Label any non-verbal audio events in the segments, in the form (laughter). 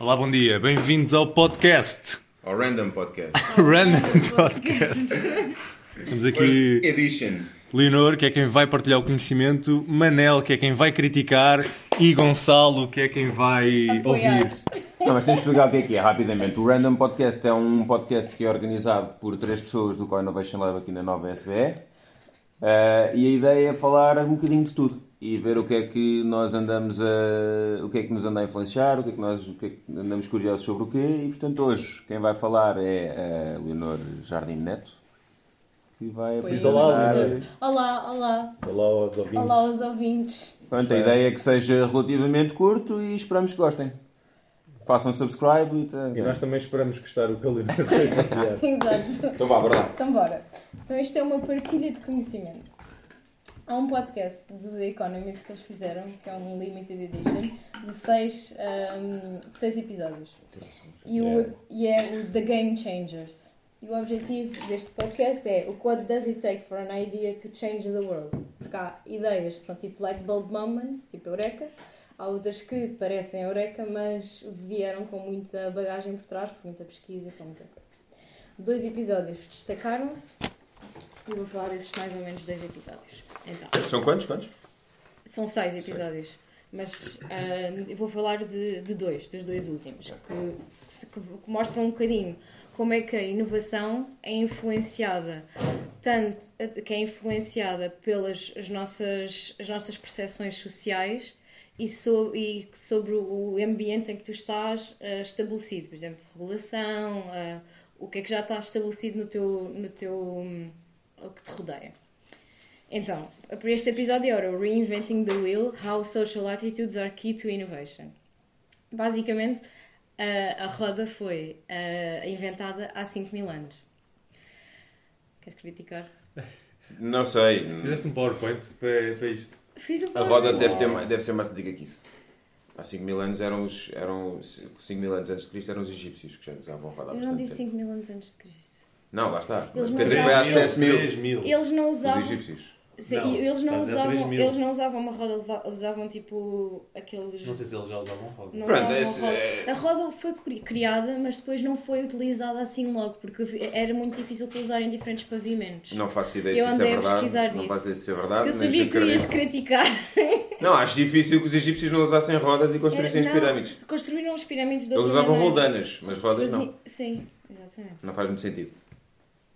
Olá, bom dia. Bem-vindos ao podcast. Ao Random Podcast. (laughs) Random Podcast. Temos First aqui Edition. Leonor, que é quem vai partilhar o conhecimento, Manel, que é quem vai criticar, e Gonçalo, que é quem vai Apoiar. ouvir. Não, mas tens de explicar o que é que é, rapidamente. O Random Podcast é um podcast que é organizado por três pessoas do Co-Innovation Lab aqui na nova SBE. Eh, e a ideia é falar um bocadinho de tudo e ver o que é que nós andamos a. o que é que nos anda a influenciar, o que é que nós o que é que andamos curiosos sobre o quê. E portanto, hoje quem vai falar é a Leonor Jardim Neto, que vai apresentar. Olá, olá, Olá aos ouvintes. olá aos ouvintes. Pronto, a ideia é que seja relativamente curto e esperamos que gostem. Façam subscribe e. tá- E nós também esperamos gostar o que a Leonor. (laughs) Exato. Então vá, bora lá. Então bora. Então isto é uma partilha de conhecimento. Há um podcast do The Economist que eles fizeram, que é um limited edition, de seis, ahm, de seis episódios. E, o, e é o The Game Changers. E o objetivo deste podcast é o What does it take for an idea to change the world? Porque há ideias que são tipo light bulb moments, tipo Eureka. Há outras que parecem Eureka, mas vieram com muita bagagem por trás, por muita pesquisa, com muita coisa. Dois episódios destacaram-se e vou falar desses mais ou menos dois episódios. Então, São quantos? Quantos? são seis episódios, mas eu vou falar de, de dois, dos dois últimos, que, que se- que mostram um bocadinho como é que a inovação é influenciada tanto que é influenciada pelas as nossas, as nossas percepções sociais e, so, e sobre o ambiente em que tu estás ah, estabelecido, por exemplo, regulação, ah, o que é que já está estabelecido no teu, no teu hum, o que te rodeia. Então, para este episódio era o Reinventing the Wheel, How Social Attitudes Are Key to Innovation. Basicamente, a, a roda foi ah, inventada há 5 mil anos. Queres criticar? Não sei. Fizeste um PowerPoint para, para isto. Fiz um A roda PowerPoint. deve, ter, mais- deve ser mais antiga que isso. Há 5 mil anos eram os. Eram, 5 mil anos antes de Cristo eram os egípcios que já usavam roda há Eu não disse tempo. 5 mil anos antes de Cristo. Não, lá está. Eles não quer dizer, foi há usavam- 7 mil. 3 mil. Eles não Os usavam. egípcios. Sim, Não, eles, não estás a dizer 3 usavam eles não usavam uma roda, usavam tipo aqueles. Não sei se eles já usavam roda. Não Pronto, usavam esse roda. é- A roda foi cri- criada, mas depois não foi utilizada assim logo, porque era muito difícil para usar em diferentes pavimentos. Não faço ideia Eu se isso andei é a verdade. pesquisar não nisso. faço ideia se é verdade. Eu sabia que tu ias criticar. (laughs) Não, acho difícil que os egípcios não usassem rodas e construíssem as Não, pirâmides. Construíram as pirâmides de Eles usavam roldanas, mas rodas não. Sim, exatamente. Não faz muito sentido.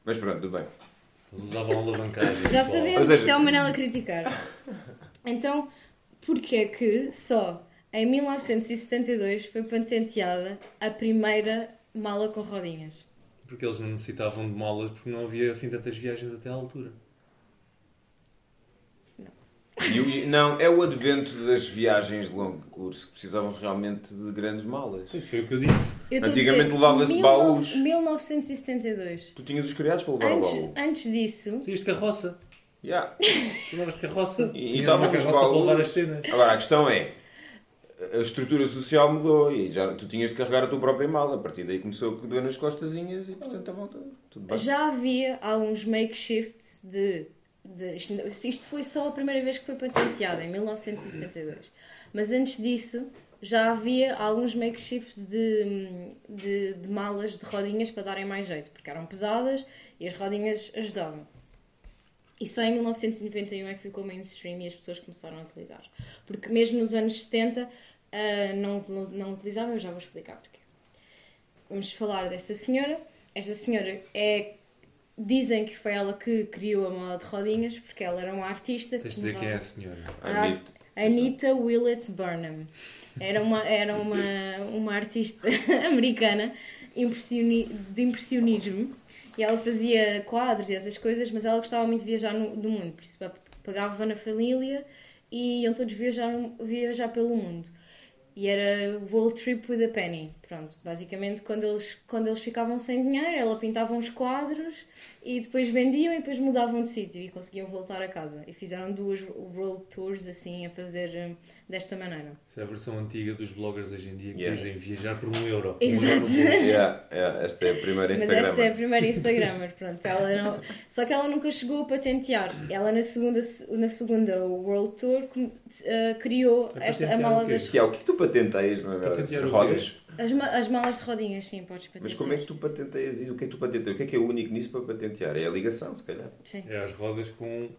Mas pronto, tudo bem. Eles usavam alavancagem. Já sabemos isto é o Manela a criticar. (laughs) Então, porquê é que só em 1972 foi patenteada a primeira mala com rodinhas? Porque eles não necessitavam de molas porque não havia assim tantas viagens até à altura. E o- não, é o advento das viagens de longo curso que precisavam realmente de grandes malas. Pois foi o que eu disse. Eu Antigamente levava-se 19- baús. 1972. Tu tinhas os criados para levar o Antes, baú. antes disso, de carroça. Yeah. Tu levas de carroça. E- e Tinhas os carroça para levar as cenas. Agora, a questão é, a estrutura social mudou e já tu tinhas de carregar a tua própria mala. A partir daí começou a doer nas costazinhas e portanto a volta, tudo bem. já havia alguns makeshifts de, de isto, foi só a primeira vez que foi patenteado, em 1972. Mas antes disso, já havia alguns makeshifts de, de, de malas de rodinhas para darem mais jeito, porque eram pesadas e as rodinhas ajudavam. E só em 1991 é que ficou mainstream e as pessoas começaram a utilizar. Porque mesmo nos anos 70 ah, não, não, não utilizavam, eu já vou explicar porquê. Vamos falar desta senhora. Esta senhora é. Dizem que foi ela que criou a mala de rodinhas, porque ela era uma artista. Tens de dizer quem é a senhora. Anitta. Anita Willett Burnham. Era uma, era uma, uma artista (laughs) americana impressioni- de impressionismo e ela fazia quadros e essas coisas, mas ela gostava muito de viajar no, do mundo, por isso pagava na família e iam todos viajar, viajar pelo mundo. E era World Trip with a Penny. Pronto, basicamente quando eles, quando eles ficavam sem dinheiro, ela pintava uns quadros e depois vendiam e depois mudavam de sítio e conseguiam voltar a casa. E fizeram duas World Tours assim a fazer hum, desta maneira. Isso é a versão antiga dos bloggers hoje em dia que Yeah. dizem viajar por um euro. (laughs) Um Exato. euro por- Yeah, yeah, esta é a primeira Mas Instagram. esta é a primeira Instagramer, pronto. Ela não... Só que ela nunca chegou a patentear. Ela na segunda, na segunda World Tour eh, criou A esta, a mala das Que é o que tu patenteias, não é verdade? Patentear rodas? As, ma- as malas de rodinhas, sim, podes patentear. Mas como é que tu patenteias isso? O que é que tu patenteias? O que é que é único nisso para patentear? É a ligação, se calhar. Sim. É as rodas com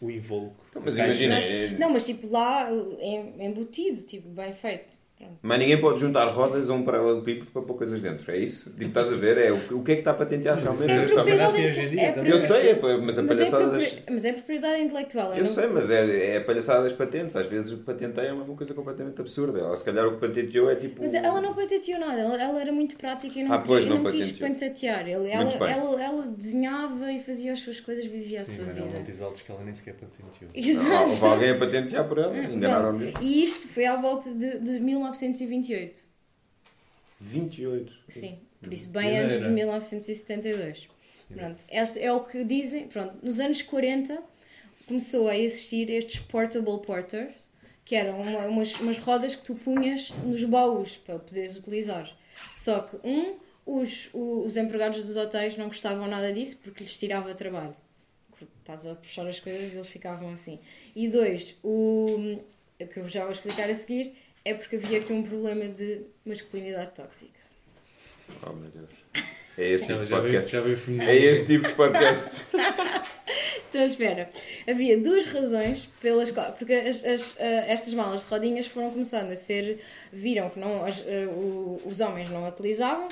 o invólucro. Então, mas imagina, é- Não, mas tipo lá, em- embutido, tipo, bem feito. Pronto. mas ninguém pode juntar rodas a um paralelepípedo para pôr coisas dentro. É isso? Tipo, estás a ver? É o, que- o que é que está patenteado Mas realmente? é propriedade assim hoje em dia é também. Eu propriedade- sei, é, mas a Mas é, palhaçada das... mas é propriedade intelectual. Eu não- sei, mas é, é a palhaçada das patentes. Às vezes o patenteia é uma coisa completamente absurda. Ela, se calhar o que patenteou é tipo. Mas ela não patenteou nada, ela, ela era muito prática e não, Ah, pois, não não quis patentear. Ela, bem. ela, ela desenhava e fazia as suas coisas, vivia a Sim, sua mas há vida. montes altos que ela nem sequer patenteou. Exato. Houve alguém a patentear por ela, enganaram (laughs) Não. me E isto foi à volta de, de 1928. 28. Sim, por isso bem antes de 1972. Pronto, este é o que dizem. Pronto, nos anos 40 começou a existir estes portable porters, que eram uma- umas, umas rodas que tu punhas nos baús para poderes utilizar. Só que, um, os, os empregados dos hotéis não gostavam nada disso porque lhes tirava trabalho. Porque Estás a puxar as coisas e eles ficavam assim. E dois, o, o que eu já vou explicar a seguir é porque havia aqui um problema de masculinidade tóxica. Oh meu Deus. É este tipo Já, de veio, podcast. veio. É este tipo de podcast. (laughs) Então, espera. Havia duas razões pelas quais. Porque as- as, ah, estas malas de rodinhas foram começando a ser. Viram que não, as- o- os homens não a utilizavam,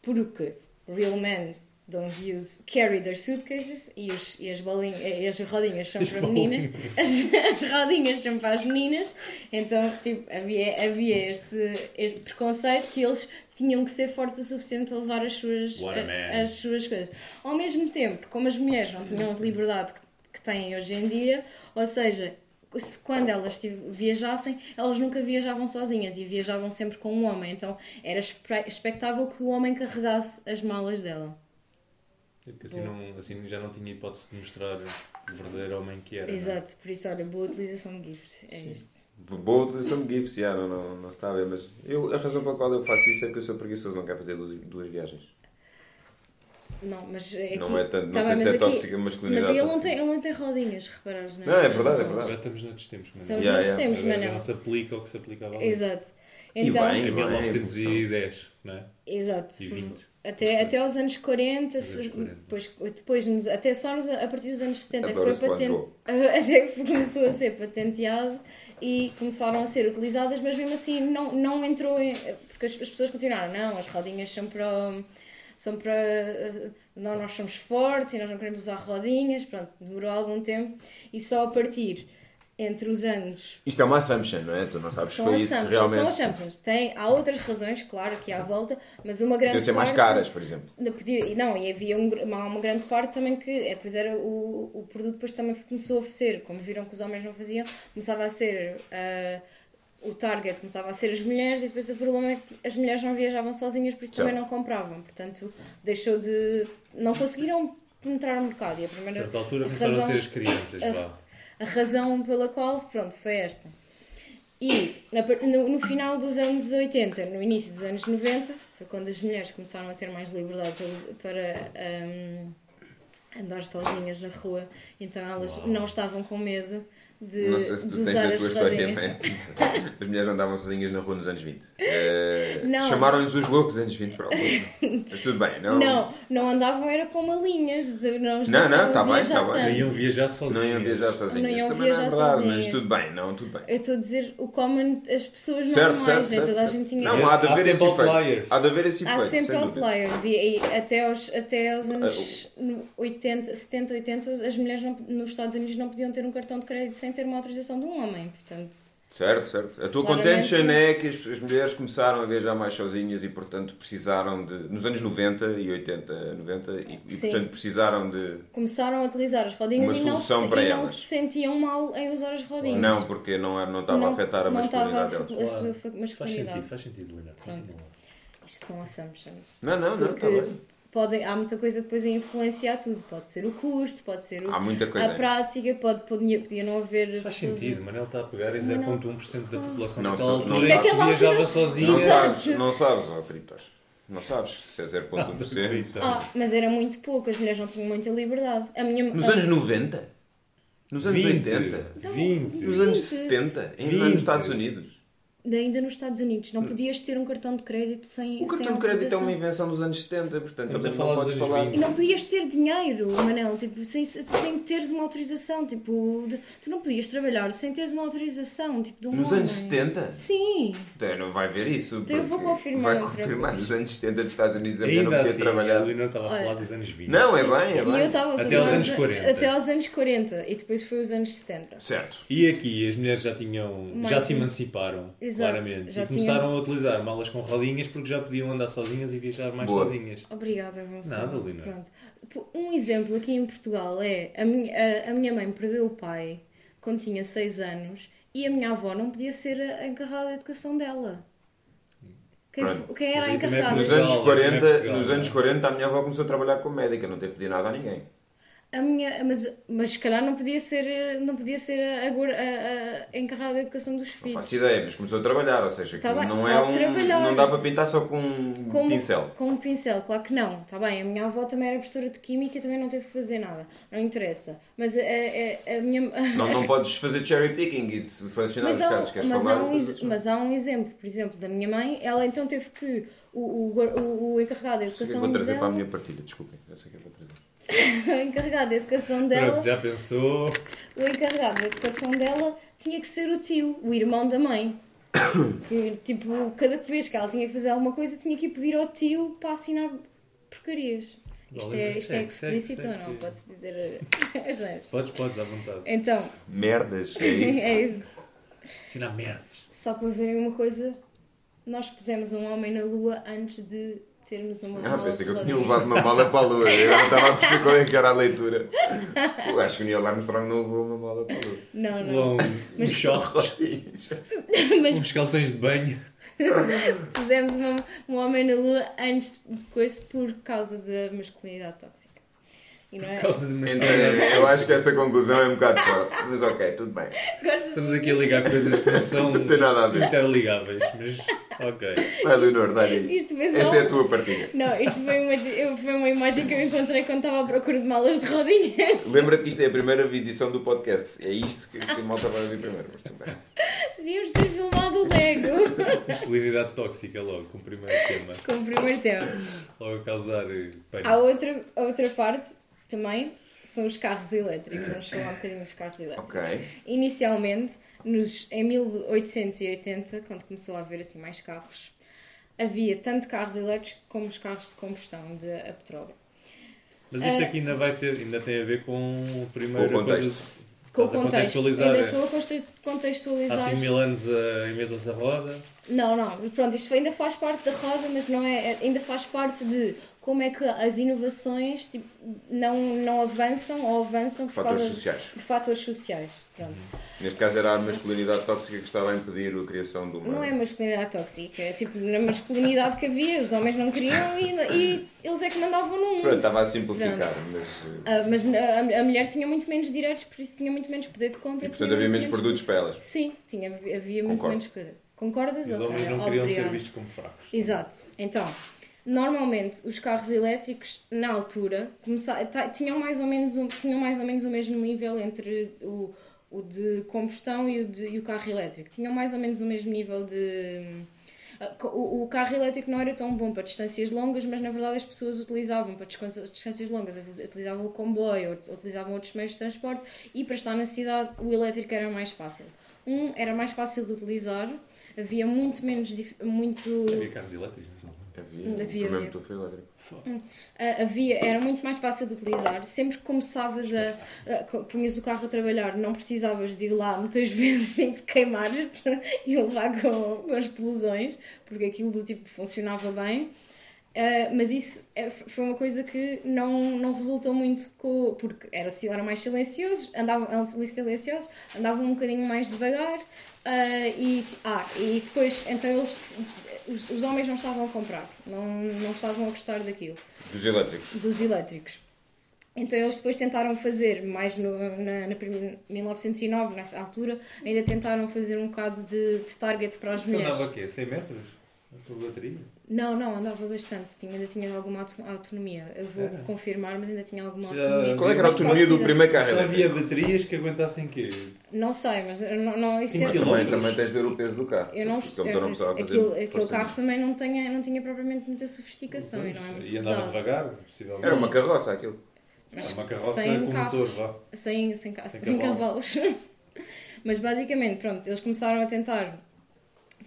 porque real men don't use carry their suitcases e, os, e as, bolinhas, e as rodinhas são As para meninas. As, as rodinhas são para as meninas. Então, tipo, havia, havia este, este preconceito que eles tinham que ser fortes o suficiente para levar as suas, a as suas coisas. Ao mesmo tempo, como as mulheres não tinham a liberdade que, que têm hoje em dia, ou seja, se quando elas viajassem, elas nunca viajavam sozinhas e viajavam sempre com um homem. Então era expectável que o homem carregasse as malas dela. Porque assim, não, assim já não tinha hipótese de mostrar o verdadeiro homem que era. não é? Exato, por isso, olha, boa utilização de gifts. É isto. Boa utilização de GIFs, já, não, não, não está a ver, mas eu, a razão pela qual eu faço isso é que eu sou preguiçoso, não quero fazer duas, duas viagens. Não, mas aqui, Não é tanto, não tá sei bem, se é aqui- tóxica masculinidade. Mas ele não, tem, ele não tem rodinhas, reparares, não é? Não, é verdade, é verdade. estamos noutros tempos, mas Estamos Yeah, yeah. tempos, agora já Manel. não se aplica o que se aplicava ali. Exato. E Então, bem. Em Não é 1910, não é? Exato. E 20. Até, até aos anos 40, Aos anos se- 40. Depois, depois nos- até só nos- a partir dos anos 70 é que foi paten- SpongeBob. (laughs) até que começou a ser patenteado e começaram a ser utilizadas, mas mesmo assim não, não entrou em. Porque as, as pessoas continuaram, não, as rodinhas são para. São para. eh, Não, nós somos fortes e nós não queremos usar rodinhas. Pronto, demorou algum tempo e só a partir entre os anos Isto é uma assumption, não é? Tu não sabes são foi isso que Samsung, são as realmente. Samsung. Tem, há outras razões, claro, aqui à volta, mas uma grande Podiam ser mais parte- caras, por exemplo. Podia- e não, e havia um, uma, uma grande parte também que, é, pois era o, o produto depois também começou a ser, como viram que os homens não faziam, começava a ser ah, o target, começava a ser as mulheres e depois o problema é que as mulheres não viajavam sozinhas, por isso também não compravam, portanto deixou de, não conseguiram penetrar no mercado e a A primeira certa altura começaram a ser as crianças, a- vá. A razão pela qual, pronto, foi esta. E no, no final dos anos 80, no início dos anos 90, foi quando as mulheres começaram a ter mais liberdade para, hum, andar sozinhas na rua, então elas não estavam com medo de, Não sei se tu tens a as tua história, é? (laughs) As mulheres andavam sozinhas na rua nos anos 20. Eh, Não. Chamaram-nos os loucos anos 20 para o Mas tudo bem, não? Não, não andavam, era com malinhas, de, não, Não, não, deixavam tá bem, viajar tá bem. Não iam viajar sozinhos. Não iam viajar sozinhas. Não iam Também viajar não é verdade, sozinhas. mas tudo bem, não, tudo bem. Eu estou a dizer o common, as pessoas Certo, normais, certo, nem certo, toda a gente tinha Não, há de haver esse sempre efeito. outliers. Há de haver esse efeito. Há sempre outliers e, e até, aos, até aos anos 80, 70, 80 as mulheres não- nos Estados Unidos não podiam ter um cartão de crédito sem ter uma autorização de um homem, portanto... Certo, certo. A tua Claramente. contention é que as, as mulheres começaram a viajar mais sozinhas e, portanto, precisaram de. nos anos 90 e 80, 90, e, e portanto, precisaram de. Começaram a utilizar as rodinhas Uma e, não se, para e não se sentiam mal em usar as rodinhas. Não, porque não, não estava a afetar a não estava a, masculinidade a sua Faz sentido, masculinidade. faz sentido, Leonardo. Pronto. Continua. Isto são assumptions. Não, não, não, Porque está bem. Pode, há muita coisa depois a influenciar tudo. Pode ser o curso, pode ser o- Há muita coisa a prática, pode, podia, podia não haver. Isso faz pessoas- sentido, Manel está a pegar em Não. 0.1% da população Não, naquela não altura em que Naquela viajava altura- sozinha. Não sabes, não sabes, ó Critos. Não sabes se é 0.1%. Acredito. Ah, mas era muito pouco, as mulheres não tinham muita liberdade. A minha Nos a- anos 90? Nos anos 20, 80? 20. Nos anos 20. 70? Ainda 20. nos Estados Unidos? Ainda nos Estados Unidos. Não podias ter um cartão de crédito sem O sem cartão de crédito é autorização. uma invenção dos anos 70, portanto Estamos a também não podes falar. 20. E não podias ter dinheiro, Manel, tipo, sem, sem teres uma autorização. Tipo, de- tu não podias trabalhar sem teres uma autorização. Tipo, de um Nos homem. anos 70? Sim. Então, não vai ver isso. Então eu vou confirmar, Vai não confirmar. Nos anos 70 dos Estados Unidos a mulher não podia assim, a trabalhar. Leonor estava a falar dos anos 20. Não, é bem, é E eu bem. estava Até aos anos 40. Até aos anos 40. E depois foi os anos 70. Certo. E aqui as mulheres já tinham, Mais já se emanciparam, Exato, claramente. já e começaram a utilizar malas com rodinhas porque já podiam andar sozinhas e viajar mais Boa. sozinhas. Obrigada, Gonçalo. Nada, Lina. Pronto. Um exemplo aqui em Portugal é a minha, a, a minha mãe perdeu o pai quando tinha 6 anos e a minha avó não podia ser a encarregada da educação dela. Quem, quem era a é encarregada? Nos anos, também é 40, Portugal, nos é? anos 40 a minha avó começou a trabalhar como médica, não teve que pedir nada a ninguém. A minha, mas, mas se calhar não podia ser, não podia ser a, agora- a- a encarregada da educação dos Não filhos. faço ideia, mas começou a trabalhar, ou seja, Tá bem, não é um. trabalhar. Não dá para pintar só com um Com, pincel. com um pincel, claro que não. Está bem, a minha avó também era professora de Química e também não teve que fazer nada. Não interessa. Mas a, a, a- minha... (laughs) Não, não podes fazer cherry picking e selecionar Mas os há, casos que queres mas, falar. há um, não. mas há um exemplo, por exemplo, da minha mãe. Ela então teve que. O, o, o, o encarregado da é educação vou trazer dela. para a minha partilha, desculpem. Eu sei que é para trazer. (laughs) o encarregado da educação dela. Pronto, já pensou. O encarregado da educação dela tinha que ser o tio, o irmão da mãe. (coughs) Que, tipo, cada vez que ela tinha que fazer alguma coisa, tinha que ir pedir ao tio para assinar porcarias. Isto é, isto é explícito ou não? Pode-se dizer (laughs) as neiras. Podes, podes, à vontade. Então, Merdas, é (laughs) isso. é isso. Ensinar merdas. Só para verem uma coisa, nós pusemos um homem na lua antes de termos uma Ah, pensei que eu tinha levado uma mala para a lua. Eu agora estava a perceber qual é que era a leitura. (laughs) Eu acho que o Neil Armstrong não levou uma mala para a lua. Não, não. Um, uns (laughs) shorts, Mas uns (laughs) calções de banho. pusemos uma, um homem na lua antes de coisa por causa da masculinidade tóxica. E não é? Por causa de uma Então, história. eu acho que essa conclusão é um bocado forte. Mas ok, tudo bem. Gostas Estamos aqui a ligar coisas que não (laughs) são Não tem nada a ver. interligáveis, mas ok. Vai, Leonor, dá-lhe. Isto foi só- Esta é a tua partilha. Não, isto foi uma, eu- foi uma imagem que eu encontrei quando estava à procura de malas de rodinhas. Lembra-te que isto é a primeira edição do podcast. É isto que, que a malta vai ouvir primeiro. Mas tudo bem. Devíamos ter filmado o Lego Masculinidade tóxica logo, com o primeiro tema. como primeiro tema. Logo a causar eh, Há pânico. outra, a outra parte também, são os carros elétricos. Vamos falar um bocadinho dos carros elétricos. Ok. Inicialmente, nos, em 1880, quando começou a haver assim mais carros, havia tanto carros elétricos como os carros de combustão de a petróleo. Mas isto Eh, aqui ainda vai ter, ainda tem a ver com a o contexto. coisa. Com o a contexto. contextualizar, Ainda é? estou a conste- Há contextualizar. 5 mil anos uh, inventou-se a roda. Não, não, pronto, isto ainda faz parte da roda, mas não é, é- ainda faz parte de como é que as inovações tipo, não, não avançam ou avançam por Fatores causa sociais. de fatores sociais. Pronto. Neste caso era a masculinidade tóxica que estava a impedir a criação de uma. Não é masculinidade tóxica, é tipo na masculinidade que havia, os homens não queriam e, e eles é que mandavam no mundo. Pronto, estava a simplificar, Pronto. mas. Ah, mas a, a mulher tinha muito menos direitos, por isso tinha muito menos poder de compra. E portanto havia muito menos produtos para elas. Sim, tinha, havia muito Concordo. menos coisa. Concordas? Os homens não queriam ser vistos como fracos. Exato. Então, normalmente os carros elétricos na altura tinham, mais ou menos um, tinham mais ou menos o mesmo nível entre o, o de combustão e o, de, e o carro elétrico. Tinham mais ou menos o mesmo nível de. O, o carro elétrico não era tão bom para distâncias longas, mas na verdade as pessoas utilizavam para distâncias longas, utilizavam o comboio, utilizavam outros meios de transporte e para estar na cidade o elétrico era mais fácil. Um era mais fácil de utilizar, havia muito menos. Muito, Havia carros elétricos. Havia. Havia, o primeiro havia. motor foi elétrico. Ah, havia, era muito mais fácil de utilizar. Sempre que começavas a, co- punhas o carro a trabalhar, não precisavas de ir lá muitas (laughs) vezes nem de queimar-te (laughs) e levar com, com as explosões, porque aquilo do tipo funcionava bem. Ah, mas isso é- foi uma coisa que não, não resultou muito com, porque era, eram mais silenciosos, andavam eram silenciosos, andavam um bocadinho mais devagar ah, e, ah, e depois então eles os, os homens não estavam a comprar, não, não estavam a gostar daquilo Dos elétricos. dos elétricos. Então eles depois tentaram fazer, mais no, na, na prim- 1909, nessa altura, ainda tentaram fazer um bocado de, de target para as Isso mulheres. andava o quê? 100 metros? Tua bateria? Não, não, andava bastante. Tinha, ainda tinha alguma auto- autonomia. Eu vou Era? confirmar, mas ainda tinha alguma Já- autonomia. Qual é que era a autonomia do primeiro carro Já havia baterias que aguentassem quê? Não sei, mas eu não, não, isso é- Também, também tens de ver o peso do carro. Eu não, eu- não fazer aquilo, aquele carro também não tinha, não tinha propriamente muita sofisticação e não é muito E andava pesado. devagar, possivelmente. Era uma carroça aquilo. Mas Era uma carroça sem com carros. motor, vá. Sem, sem, Sem sem cavalos. (laughs) Mas basicamente, pronto, eles começaram a tentar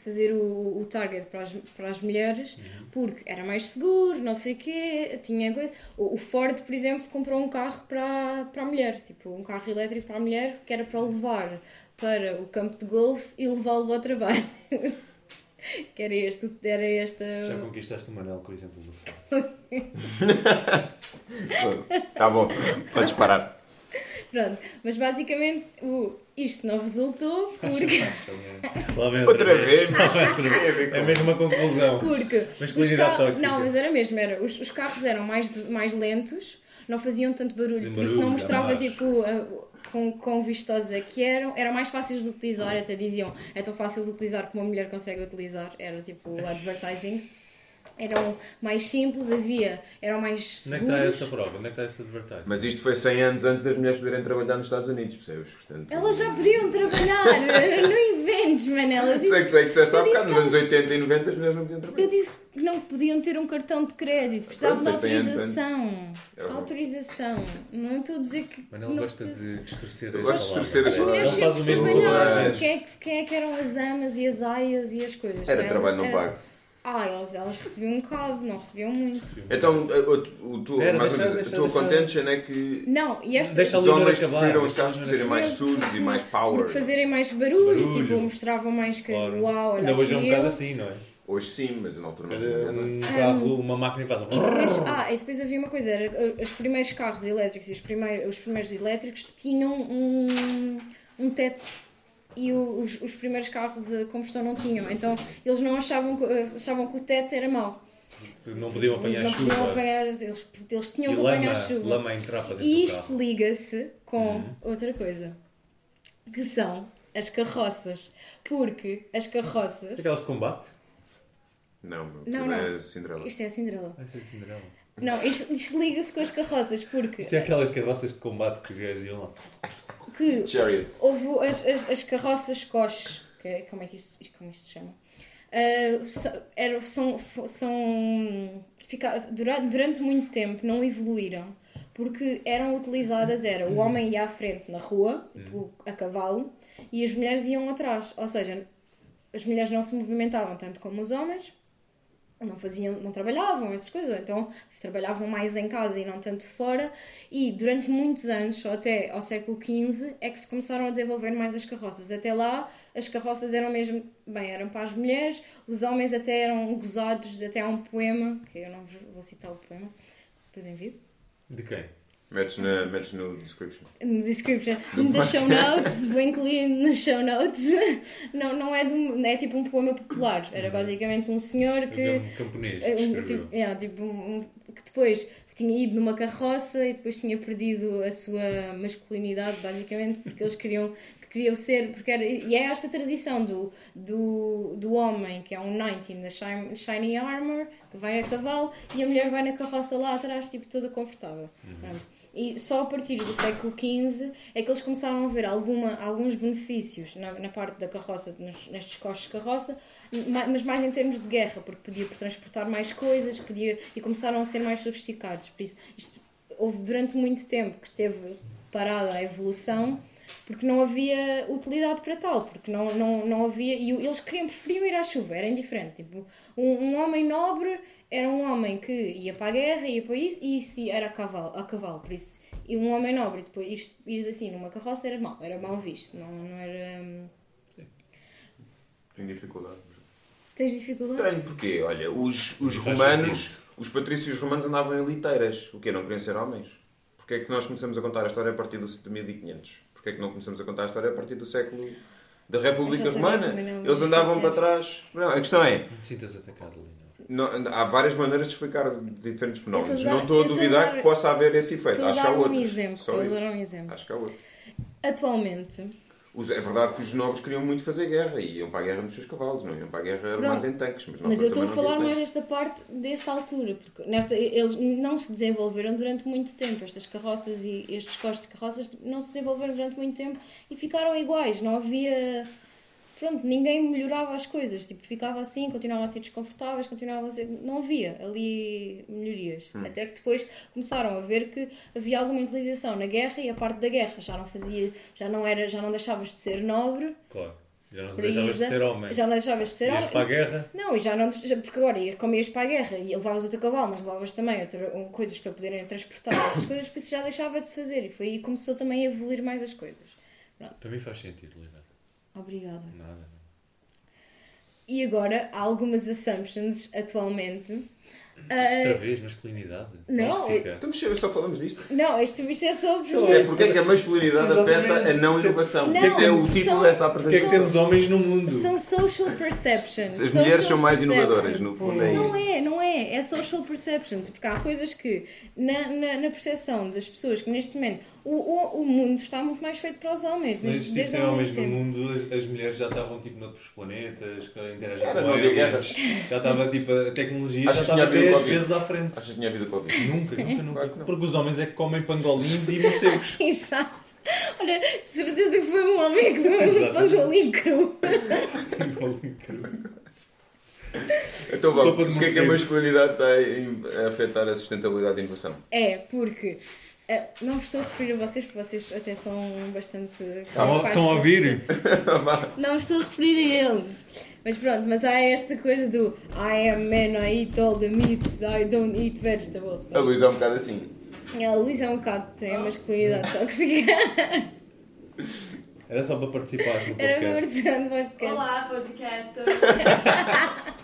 fazer o, o target para as, para as mulheres Uhum. porque era mais seguro, não sei o quê, tinha coisa. O, o Ford, por exemplo, comprou um carro para, para a mulher, tipo um carro elétrico para a mulher que era para o levar para o campo de golfe e levá-lo ao trabalho. (laughs) que era, este, era esta. Já conquistaste o Manel com o exemplo do Ford. (laughs) Tá bom, podes parar. Pronto, mas basicamente o, isto não resultou porque. Vem Outra vez, mas outra a vez. ver com- É mesmo uma conclusão. Porque os Masculinidade carros- tóxica. Não, mas era mesmo, era. Os, os carros eram mais, mais lentos, não faziam tanto barulho, por isso não barulho, mostrava tipo a- quão, quão vistosos é que eram, eram mais fáceis de utilizar, até diziam é tão fácil de utilizar como uma mulher consegue utilizar, era tipo o advertising. Eram mais simples, havia, eram mais Onde é que seguros. está essa prova? Onde é que está esse advertising? Mas isto foi 100 anos antes das mulheres poderem trabalhar nos Estados Unidos, percebes? Portanto, Elas já podiam trabalhar, (laughs) não inventes, Manela. Eu Sei disse, que tu é que disseste há bocado, nos que anos 80 e 90 as mulheres não podiam trabalhar. Eu disse que não podiam ter um cartão de crédito, precisavam de Pronto, foi 100 anos autorização. É autorização. Não estou a dizer que. Mas ele não gosta precisa- de distorcer as palavras. distorcer As mulheres sempre o mesmo com a trabalharam. gente. Quem é, que, quem é que eram as amas e as aias e as coisas? Era Elas trabalho não pago. Ah, elas, elas recebiam um bocado, não recebiam muito. Então, o, o, tu, Espera, mais ou deixa- menos, a tua deixa- contention é que Não, e esta. Deixa os homens acabar. preferiram os carros por serem Leonor mais sujos e mais power. Por fazerem mais barulho, Barulho. tipo, mostravam mais que Claro. uau, olha Ainda hoje é um bocado assim, não é? Hoje sim, mas na altura não Era um carro, uma máquina e faz um... E depois, (laughs) ah, e depois havia uma coisa, era, uh, os primeiros carros elétricos e os primeiros, os primeiros elétricos tinham um, um teto e o- os, os primeiros carros a combustão não tinham. Então eles não achavam que, uh, achavam que o teto era mau. Não podiam apanhar não chuva. podiam apanhar, eles, eles tinham E que lama, apanhar chuva. lama a entrar para dentro E isto liga-se com Uhum. outra coisa, que são as carroças. Porque as carroças. Aquelas de combate? Não, Não, não. é Cinderela. Isto é a Cinderela. Vai ser Cinderela. Não, isto, isto liga-se com as carroças, porque Isso é aquelas carroças de combate que os gajos iam lá. que Chariots. houve as, as, as carroças coches, que é, como é que isto, como isto se chama? Ah, so- eram- são, são fica, durante, durante muito tempo não evoluíram porque eram utilizadas era o homem ia à frente na rua tipo, a cavalo e as mulheres iam atrás ou seja as mulheres não se movimentavam tanto como os homens não faziam, não trabalhavam essas coisas, ou então trabalhavam mais em casa e não tanto fora, e durante muitos anos, só até ao século XV, é que se começaram a desenvolver mais as carroças. Até lá, as carroças eram mesmo, bem, eram para as mulheres, os homens até eram gozados, até há um poema, que eu não vou citar o poema, depois envio, De quem? Metes, na, metes no description. no description, da show notes, vou incluir nas show notes, não, não é, de um, é tipo um poema popular, era basicamente um senhor que... Um camponês que É, um, tipo, yeah, tipo, um- um- que depois tinha ido numa carroça e depois tinha perdido a sua masculinidade, basicamente, porque eles queriam, que queriam ser. Porque era, e é esta tradição do, do, do homem, que é um knight in the shine- shiny armor, que vai a cavalo, e a mulher vai na carroça lá atrás, tipo, toda confortável. Pronto. E só a partir do século XV é que eles começaram a ver alguma, alguns benefícios na, na parte da carroça, nos- nestes coches de carroça, ma- mas mais em termos de guerra, porque podia transportar mais coisas podia, e começaram a ser mais sofisticados. Por isso, isto, houve durante muito tempo que esteve parada a evolução porque não havia utilidade para tal, porque não, não, não havia. E eles queriam, preferiam ir à chuva, era indiferente. Tipo, um, um homem nobre era um homem que ia para a guerra, ia para isso, e isso era a cavalo, a cavalo por isso. E um homem nobre, depois isto- ires assim numa carroça era mal, era mal visto, não, não era. hum, Tenho dificuldade. Tens dificuldades? Tenho, porque, olha, os, os romanos, os patrícios romanos andavam em liteiras. O quê? Não queriam ser homens? Porquê é que nós começamos a contar a história a partir do de 1500? Porquê é que não começamos a contar a história a partir do século da República Romana? Eles andavam para se trás. Não, a questão é, Não te sintas atacado, Lina. Não- há várias maneiras de explicar diferentes fenómenos. A Não dar- estou a duvidar dar- que possa haver esse efeito. Acho que há dar um exemplo, Só estou a dar um exemplo. Acho que há outros. Atualmente, Os- É verdade que os nobres queriam muito fazer guerra e iam para a guerra nos seus cavalos, não iam para a guerra armados em tanques. Mas, Mas eu estou a falar mais desta parte desta altura, porque nesta, eles não se desenvolveram durante muito tempo. Estas carroças e estes costos de carroças não se desenvolveram durante muito tempo e ficaram iguais. Não havia. Pronto, ninguém melhorava as coisas. Tipo, ficava assim, continuavam a ser desconfortáveis, continuavam a ser. Não havia ali melhorias. Hum. Até que depois começaram a ver que havia alguma utilização na guerra e a parte da guerra já não fazia, já não era, já não deixavas de ser nobre, Claro. Já não deixavas de ser homem. já não deixavas de ser Ias homem. para a guerra. Não, e já não. Porque agora, como ias para a guerra e levavas o teu cavalo, mas levavas também outra, um, coisas para poderem transportar, (coughs) essas coisas, por isso já deixava de fazer. E foi aí que começou também a evoluir mais as coisas. Pronto, Para mim faz sentido, Lina. Obrigada. Nada. E agora, há algumas assumptions atualmente. Outra Ah, vez, masculinidade. Não, tóxica. Estamos só só falamos disto. não, isto, isto é só É porque é que a masculinidade Exatamente. afeta a não inovação. Não, Porque é o são- título desta Porquê é que apresentação. temos homens no mundo? São social perceptions. As mulheres social são mais inovadoras, no fundo é Não é, não é. É social perceptions. Porque há coisas que, na, na, na percepção das pessoas, que neste momento o, o, o mundo está muito mais feito para os homens. Não desde- desde existissem homens no tempo. mundo, as, as mulheres já estavam tipo noutros planetas, que interagem Era, com não aliens. Já estava tipo, a tecnologia Achas já que estava havido 10 Covid? vezes à frente. Achas que tinha havido Covid? Nunca, nunca, nunca. Claro que não. Porque os homens é que comem pangolinhos e morcegos. (laughs) Exato. Olha, de certeza que foi um homem que comeu um pangolim cru. Pangolim cru. Então, Sopa de porque é que a masculinidade está a- afetar a sustentabilidade da inovação? É, porque. Eh, não vos estou a referir a vocês, porque vocês até são bastante. Estão a- capazes estão a ouvir? (laughs) Não estou a referir a eles. Mas pronto, mas há esta coisa do I am man, I eat all the meats, I don't eat vegetables. A Luísa é um bocado assim. A Luísa é um bocado, tem a masculinidade tóxica. (laughs) Era só para participares no Era uma podcast. versão do podcast. Olá, podcaster. (laughs)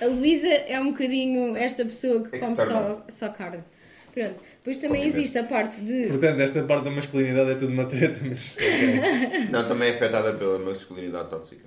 A Luísa é um bocadinho esta pessoa que come só, só carne. Pronto. Depois também Obviamente. existe a parte de. Portanto, esta parte da masculinidade é tudo uma treta, mas. (laughs) Não, também é afetada pela masculinidade tóxica.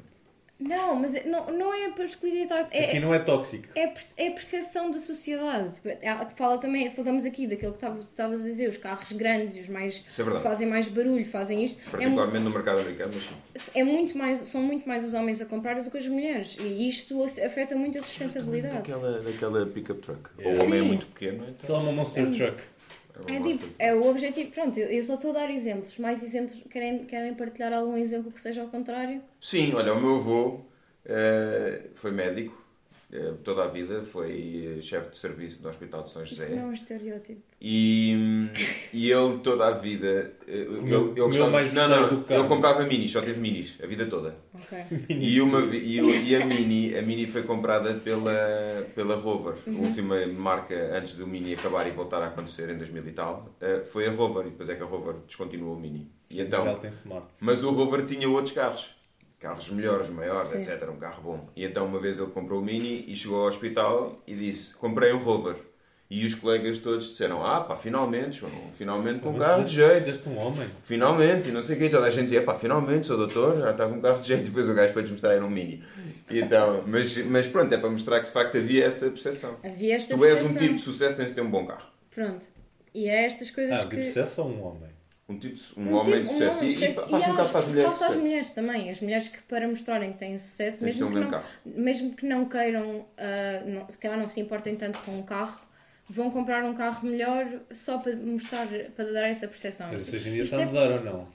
Não, mas é- não, não é a masculinidade. Aqui É, não é tóxico. é, é a percepção da sociedade. Tipo, é- Fala também, falamos aqui daquilo que tava- estavas a dizer, os carros grandes, os mais é verdade. fazem mais barulho, fazem isto. É, Particularmente muito, no mercado americano, mas sim. é muito mais, são muito mais os homens a comprar do que as mulheres. E isto afeta muito a sustentabilidade. Daquela, daquela pick-up truck. É. O homem é Sim. muito pequeno, então. Aquela é uma monster truck. É, monster. tipo, é o objetivo. Pronto, eu, eu só estou a dar exemplos. Mais exemplos. Querem, querem partilhar algum exemplo que seja ao contrário? Sim, olha, o meu avô eh, foi médico toda a vida, foi eh, chefe de serviço no Hospital de São José. não é um estereótipo. E, e ele toda a vida. eh, Comeu- ele, comeu mais não, não, do ele comprava minis, só teve minis a vida toda. Ok. (laughs) E, uma, e, e a Mini, a Mini foi comprada pela, pela Rover. A última marca antes do Mini acabar e voltar a acontecer em 2000 e tal eh, foi a Rover. E depois é que a Rover descontinuou o Mini. E então, Ela tem smart. mas o Rover tinha outros carros. Carros melhores, maiores, Sim. etc. Um carro bom. E então uma vez ele comprou o Mini e chegou ao hospital e disse: Comprei um Rover. E os colegas todos disseram: Ah, pá, finalmente, João, finalmente com um carro de jeito. Fizeste um homem. Finalmente, e não sei o que, toda a gente dizia, pá, finalmente, sou doutor, já está com um carro de jeito, e depois o gajo foi-lhes mostrar, era um mini. E então, mas, mas pronto, é para mostrar que de facto havia essa percepção. Havia esta Tu és um percepção. tipo de sucesso, tens de ter um bom carro. Pronto. E é estas coisas Ah, de que. sucesso ou um homem? Um, tipo, de- um, homem de tipo- um sucesso. E, de sucesso. e passa um bocado para as mulheres de Passa às mulheres também. As mulheres que para mostrarem que têm sucesso, de mesmo um que, mesmo não, carro. mesmo que não queiram, ah, não- se calhar não se importem tanto com o carro, vão comprar um carro melhor só para mostrar, para dar essa percepção. Mas isso hoje em dia está a é- mudar ou não?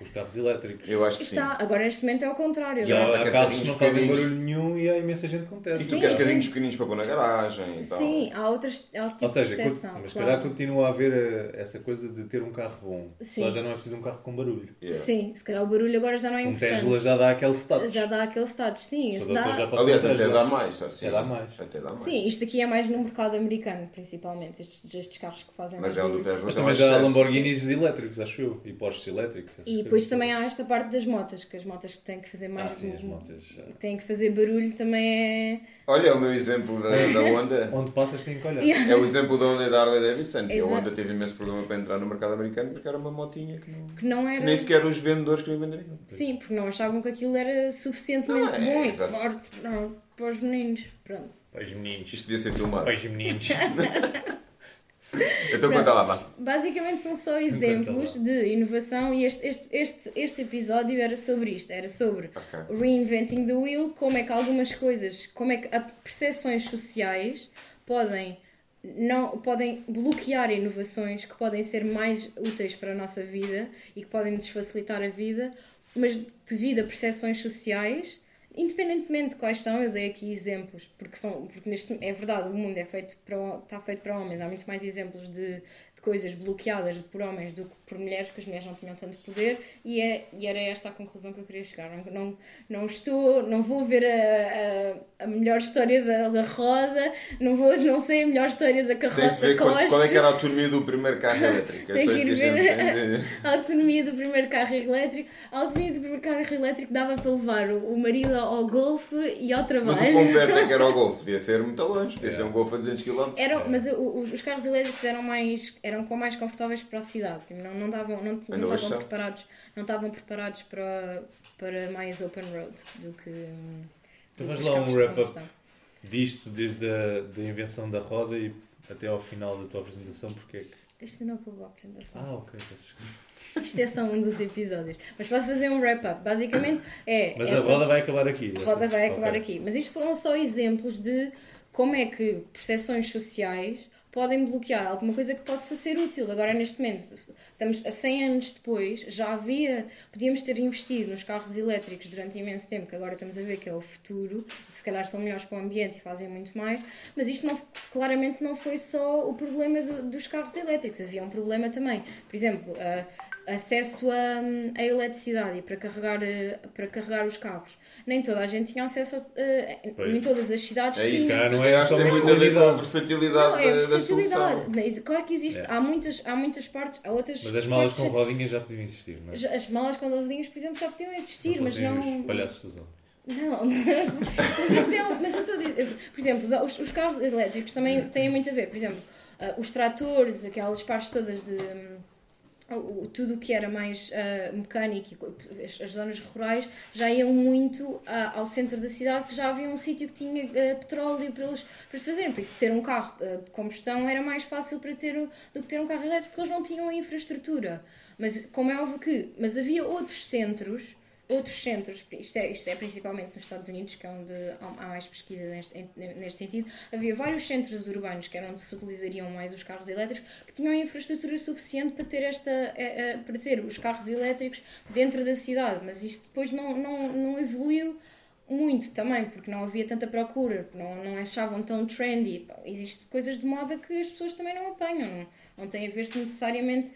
Com os carros elétricos. Eu acho que sim. Está, agora neste momento é o contrário. Já Agora- há há carros que não fazem barulho nenhum e há imensa gente com E Tesla. tu Sim, queres sim. carrinhos pequeninos para pôr na garagem e tal. Sim, há outras há outro tipo Ou seja, de percepção. mas se claro. calhar continua a haver eh, essa coisa de ter um carro bom. Sim. Só já não é preciso um carro com barulho. Yeah. Sim, se calhar o barulho agora já não é Um importante. Tesla já dá aquele status. Já dá aquele status, sim. Isso dá... já pode Aliás, um até dá mais. Assim, Até dá mais. Até dá mais. Sim, isto aqui é mais no mercado americano, principalmente. Estes, estes carros que fazem Mas é Mas também já há. Lamborghinis elétricos, acho eu. E Porsches elétricos. E. depois também há esta parte das motas, que as motas que têm que fazer Ah, mais. sim, as motas. já. têm que fazer barulho também é. Olha, o meu exemplo da, (laughs) da Honda. Onde passas tem que olhar. É o exemplo da Honda e da Harley Davidson. que A. Honda teve imenso problema para entrar no mercado americano porque era uma motinha que não... que não que era. nem sequer os vendedores queriam vender aquilo. Sim, porque não achavam que aquilo era suficientemente Não, é, bom e exato. forte para, para os meninos. Pronto. Para os meninos. Isto devia ser filmado. Para os meninos. (laughs) Então conta lá, vá. Basicamente são só exemplos de inovação e este, este, este, este episódio era sobre isto, era sobre Ok. reinventing the wheel, como é que algumas coisas, como é que percepções sociais podem não podem bloquear inovações que podem ser mais úteis para a nossa vida e que podem nos facilitar a vida, mas devido a percepções sociais, independentemente de quais são, eu dei aqui exemplos, porque são porque neste é verdade, o mundo é feito para está feito para homens, há muito mais exemplos de, de coisas bloqueadas por homens do que por mulheres, porque as mulheres não tinham tanto poder e, é, e era esta a conclusão que eu queria chegar. Não, não, não estou, não vou ver a, a, a melhor história da, da roda, não, vou, não sei a melhor história da carroça ver qual, Coche. qual é que era a autonomia do primeiro carro elétrico. (laughs) É Tem que ir que a ver tem de- (laughs) a autonomia do primeiro carro elétrico. A autonomia do primeiro carro elétrico dava para levar o, o marido ao golfe e ao Mas trabalho. o quão perto é que era o (laughs) Golf? Podia ser muito longe, podia ser um Golf a 200 km. Eram, mas o- os, os carros elétricos eram mais eram com mais confortáveis para a cidade tipo, não, não davam não, não estavam preparados não estavam preparados para para mais open road do que Então do faz lá um wrap-up. Disto, desde a da invenção da roda e até ao final da tua apresentação, porque é que. isto não acabou a apresentação Ah, ok, isto é só um dos episódios mas pode fazer um wrap-up basicamente é Mas esta- a roda vai acabar aqui. A roda vai acabar Ok. aqui. Mas isto foram só exemplos de como é que percepções sociais podem bloquear alguma coisa que possa ser útil. Agora, neste momento, estamos a 100 anos depois, já havia, podíamos ter investido nos carros elétricos durante imenso tempo, que agora estamos a ver que é o futuro, que se calhar são melhores para o ambiente e fazem muito mais, mas isto não, claramente não foi só o problema do- dos carros elétricos, havia um problema também. Por exemplo, a- acesso a, a eletricidade e para carregar, eh, para carregar os carros. Nem toda a gente tinha acesso a. eh, nem todas as cidades É isso, tinham. não é só tem a ver com a versatilidade Não, é da, da versatilidade. solução. Claro que existe. É. Há, muitas, há muitas partes. Há outras Mas as malas com partes- rodinhas já podiam existir, não é? As malas com rodinhas, por exemplo, já podiam existir, Não mas não. os palhaços do Zão. Não, (laughs) mas isso é um, mas eu estou a dizer, por exemplo, os, os- os carros elétricos também têm muito a ver, por exemplo, ah, os tratores, aquelas partes todas de o- tudo o que era mais ah, mecânico, co- as, as zonas rurais já iam muito ah, ao centro da cidade, que já havia um sítio que tinha ah, petróleo para eles para fazerem, por isso ter um carro de combustão era mais fácil para ter do que ter um carro elétrico, porque eles não tinham a infraestrutura. Mas como é óbvio que, mas havia outros centros outros centros, isto é, isto é principalmente nos Estados Unidos, que é onde há mais pesquisa neste, neste sentido, havia vários centros urbanos que eram onde se utilizariam mais os carros elétricos, que tinham infraestrutura suficiente para ter, esta, eh, eh, para ter os carros elétricos dentro da cidade, mas isto depois não, não, não evoluiu muito também, porque não havia tanta procura, não, não achavam tão trendy. Existem coisas de moda que as pessoas também não apanham, não, não tem a ver necessariamente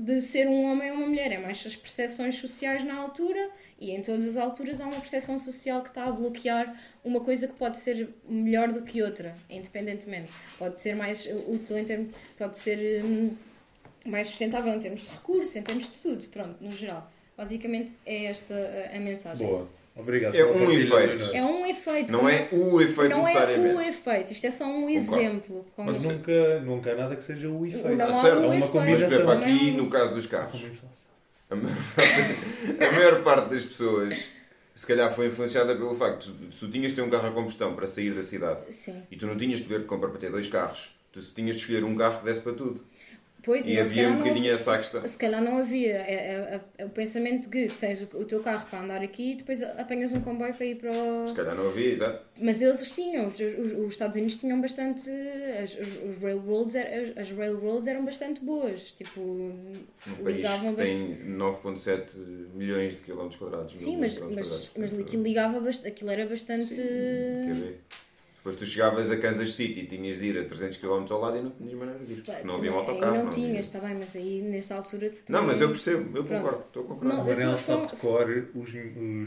de ser um homem ou uma mulher, é mais as percepções sociais na altura e em todas as alturas há uma percepção social que está a bloquear uma coisa que pode ser melhor do que outra, independentemente. Pode ser mais útil em termos, pode ser hum, mais sustentável em termos de recursos, em termos de tudo, pronto, no geral. Basicamente é esta a, a mensagem. Boa. Obrigado. É um efeito. É um efeito. Não é o efeito não é necessariamente. o efeito, isto é só um exemplo. como- Mas nunca, nunca há nada que seja o efeito. Não há certo. um É uma efeito. Mas, por exemplo, combinação. não é aqui um- no caso dos carros, a maior, parte, a maior parte das pessoas se calhar foi influenciada pelo facto de se tu tinhas de ter um carro a combustão para sair da cidade Sim. e tu não tinhas poder de compra para ter dois carros, tu tinhas de escolher um carro que desse para tudo. Pois, E não, havia um não- bocadinho essa se- questão. Se calhar não havia. É, é- é o pensamento de que tens o, o teu carro para andar aqui e depois apanhas um comboio para ir para o. Se calhar não havia, exato. Mas eles tinham, os, os- os Estados Unidos tinham bastante. As, os, railroads, er- as railroads eram bastante boas. Tipo, Um ligavam bastante. tem 9.7 milhões de quilómetros quadrados. Sim, mas, mas, mas aquilo ligava bastante. Aquilo era bastante. Sim, quer ver? Depois tu chegavas a Kansas City e tinhas de ir a 300 km ao lado e não tinhas maneira de ir. porque Não havia um autocarro. não havia- tinhas, está bem, mas aí nessa altura. Não, mas eu percebo, eu Pronto. concordo, estou a concordar. Não, sabe tô de só- cor os,